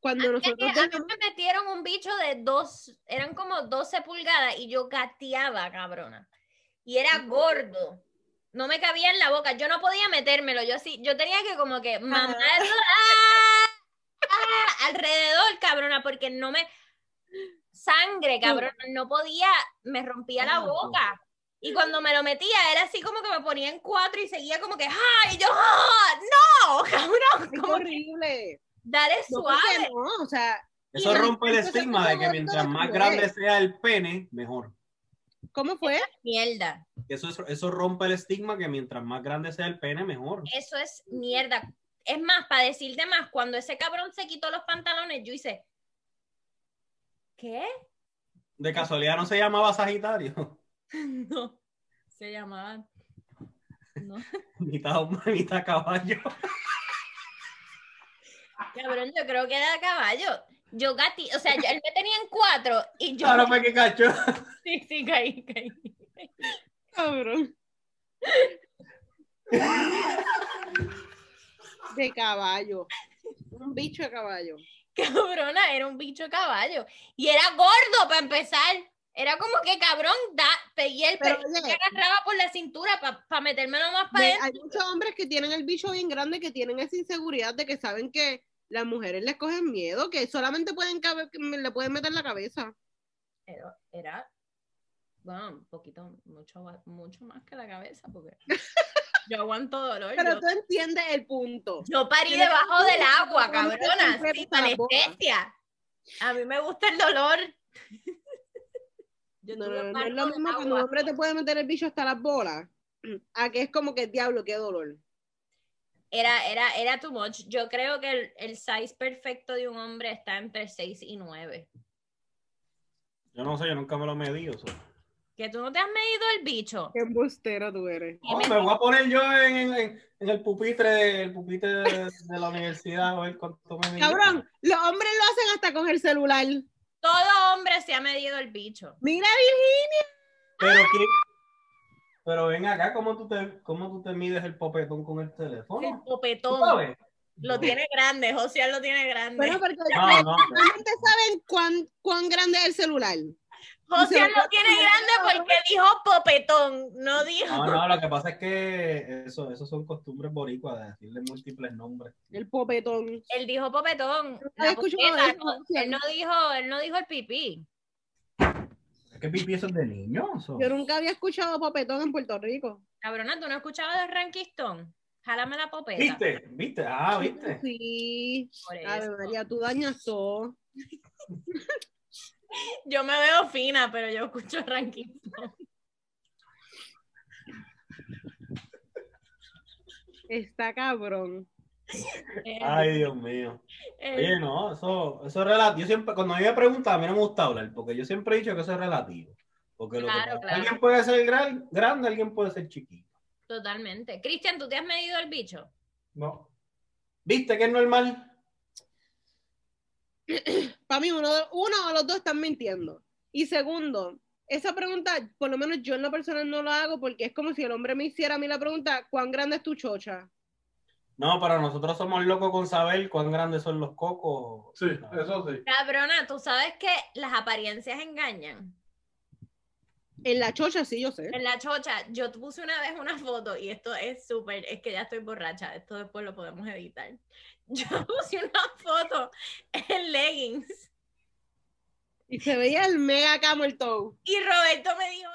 cuando nosotros que a mí me metieron un bicho de dos, eran como 12 pulgadas y yo gateaba, cabrona. Y era gordo. No me cabía en la boca. Yo no podía metérmelo. Yo así, yo tenía que como que mamarlo ¡ah! ¡ah! alrededor, cabrona, porque no me. Sangre, cabrona. No podía, me rompía la Ah, boca. Y cuando me lo metía, era así como que me ponía en cuatro y seguía como que, ¡ay! Y yo, ¡ah! ¡No! Cabrón, es horrible. dale suave. no, o sea, Eso rompe el estigma de ¿cómo que mientras más grande sea el pene, mejor. ¿cómo fue? Mierda. Eso, es- eso rompe el estigma que mientras más grande sea el pene, mejor. Eso es mierda. Es más, para decirte más, cuando ese cabrón se quitó los pantalones, yo hice. ¿Qué? De casualidad no se llamaba Sagitario. No. Se llamaba. No. mitad hombre, mitad caballo. Cabrón, yo creo que era caballo. Yo gati, o sea, yo- él me tenía en cuatro y yo. Ahora fue que cacho. Sí, sí, caí, caí. Cabrón. De caballo. Un bicho de caballo. Cabrona, era un bicho de caballo. Y era gordo para empezar. Era como que cabrón, da, pegué el Pero, pe- oye, me agarraba por la cintura para metérmelo más para Ve, adentro. hay muchos hombres que tienen el bicho bien grande, que tienen esa inseguridad de que saben que las mujeres les cogen miedo, que solamente pueden que le pueden meter la cabeza. Era, era, bueno, un poquito, mucho, mucho más que la cabeza, porque yo aguanto dolor. Pero yo, tú entiendes el punto. yo parí debajo del agua, cabrona, sin para anestesia. A mí me gusta el dolor. Yo No, no, no, no parto es lo mismo cuando un hombre te puede meter el bicho hasta las bolas, a que es como que diablo, qué dolor. Era, era, era too much. Yo creo que el, el size perfecto de un hombre está entre 6 y 9. Yo no sé, yo nunca me lo he medido. so. Que tú no te has medido el bicho. Qué embustero tú eres. Oh, me voy a poner yo en, en- en el pupitre, el pupitre de, de la universidad a ver cuánto me mide. Cabrón, los hombres lo hacen hasta con el celular. Todo hombre se ha medido el bicho. Mira, Virginia. Pero qué. Pero ven acá, ¿cómo tú te, cómo tú te mides el popetón con el El teléfono? ¿Tú popetón. sabes? Lo No. tiene grande, José lo tiene grande. Bueno, porque No, no. saben cuán, cuán grande es el celular. José lo tiene grande porque dijo popetón, no dijo. No, no, lo que pasa es que eso, eso son costumbres boricuas de decirle múltiples nombres. El popetón. Él dijo popetón. La escuchado no, él no dijo, él no dijo el pipí. Es que pipi eso es de niños. Yo nunca había escuchado popetón en Puerto Rico. Cabrona, ¿tú no escuchabas de Rankiston? Jálame la popeta. ¿Viste? ¿Viste? Ah, ¿viste? Sí. Por A ver. María, tú dañas todo. Yo me veo fina, pero yo escucho Rankiston. Está cabrón. Eh, Ay, Dios mío. eh, Oye, no, eso, eso es relativo. Yo siempre, cuando a mí me preguntan, a mí no me gusta hablar, porque yo siempre he dicho que eso es relativo. Porque lo que Claro, pasa- claro. alguien puede ser gran- grande, alguien puede ser chiquito. Totalmente. Cristian, ¿tú te has medido el bicho? No. ¿Viste que es normal? Para mí, uno, uno o los dos están mintiendo. Y segundo, esa pregunta, por lo menos yo en lo personal no la hago porque es como si el hombre me hiciera a mí la pregunta, ¿cuán grande es tu chocha? No, pero nosotros somos locos con saber cuán grandes son los cocos. Sí, eso sí. Cabrona, tú sabes que las apariencias engañan. En la chocha sí, yo sé. En la chocha, yo te puse una vez una foto y esto es súper, es que ya estoy borracha, esto después lo podemos editar. Yo puse una foto en leggings Y se veía el mega camel toe. y Roberto me dijo,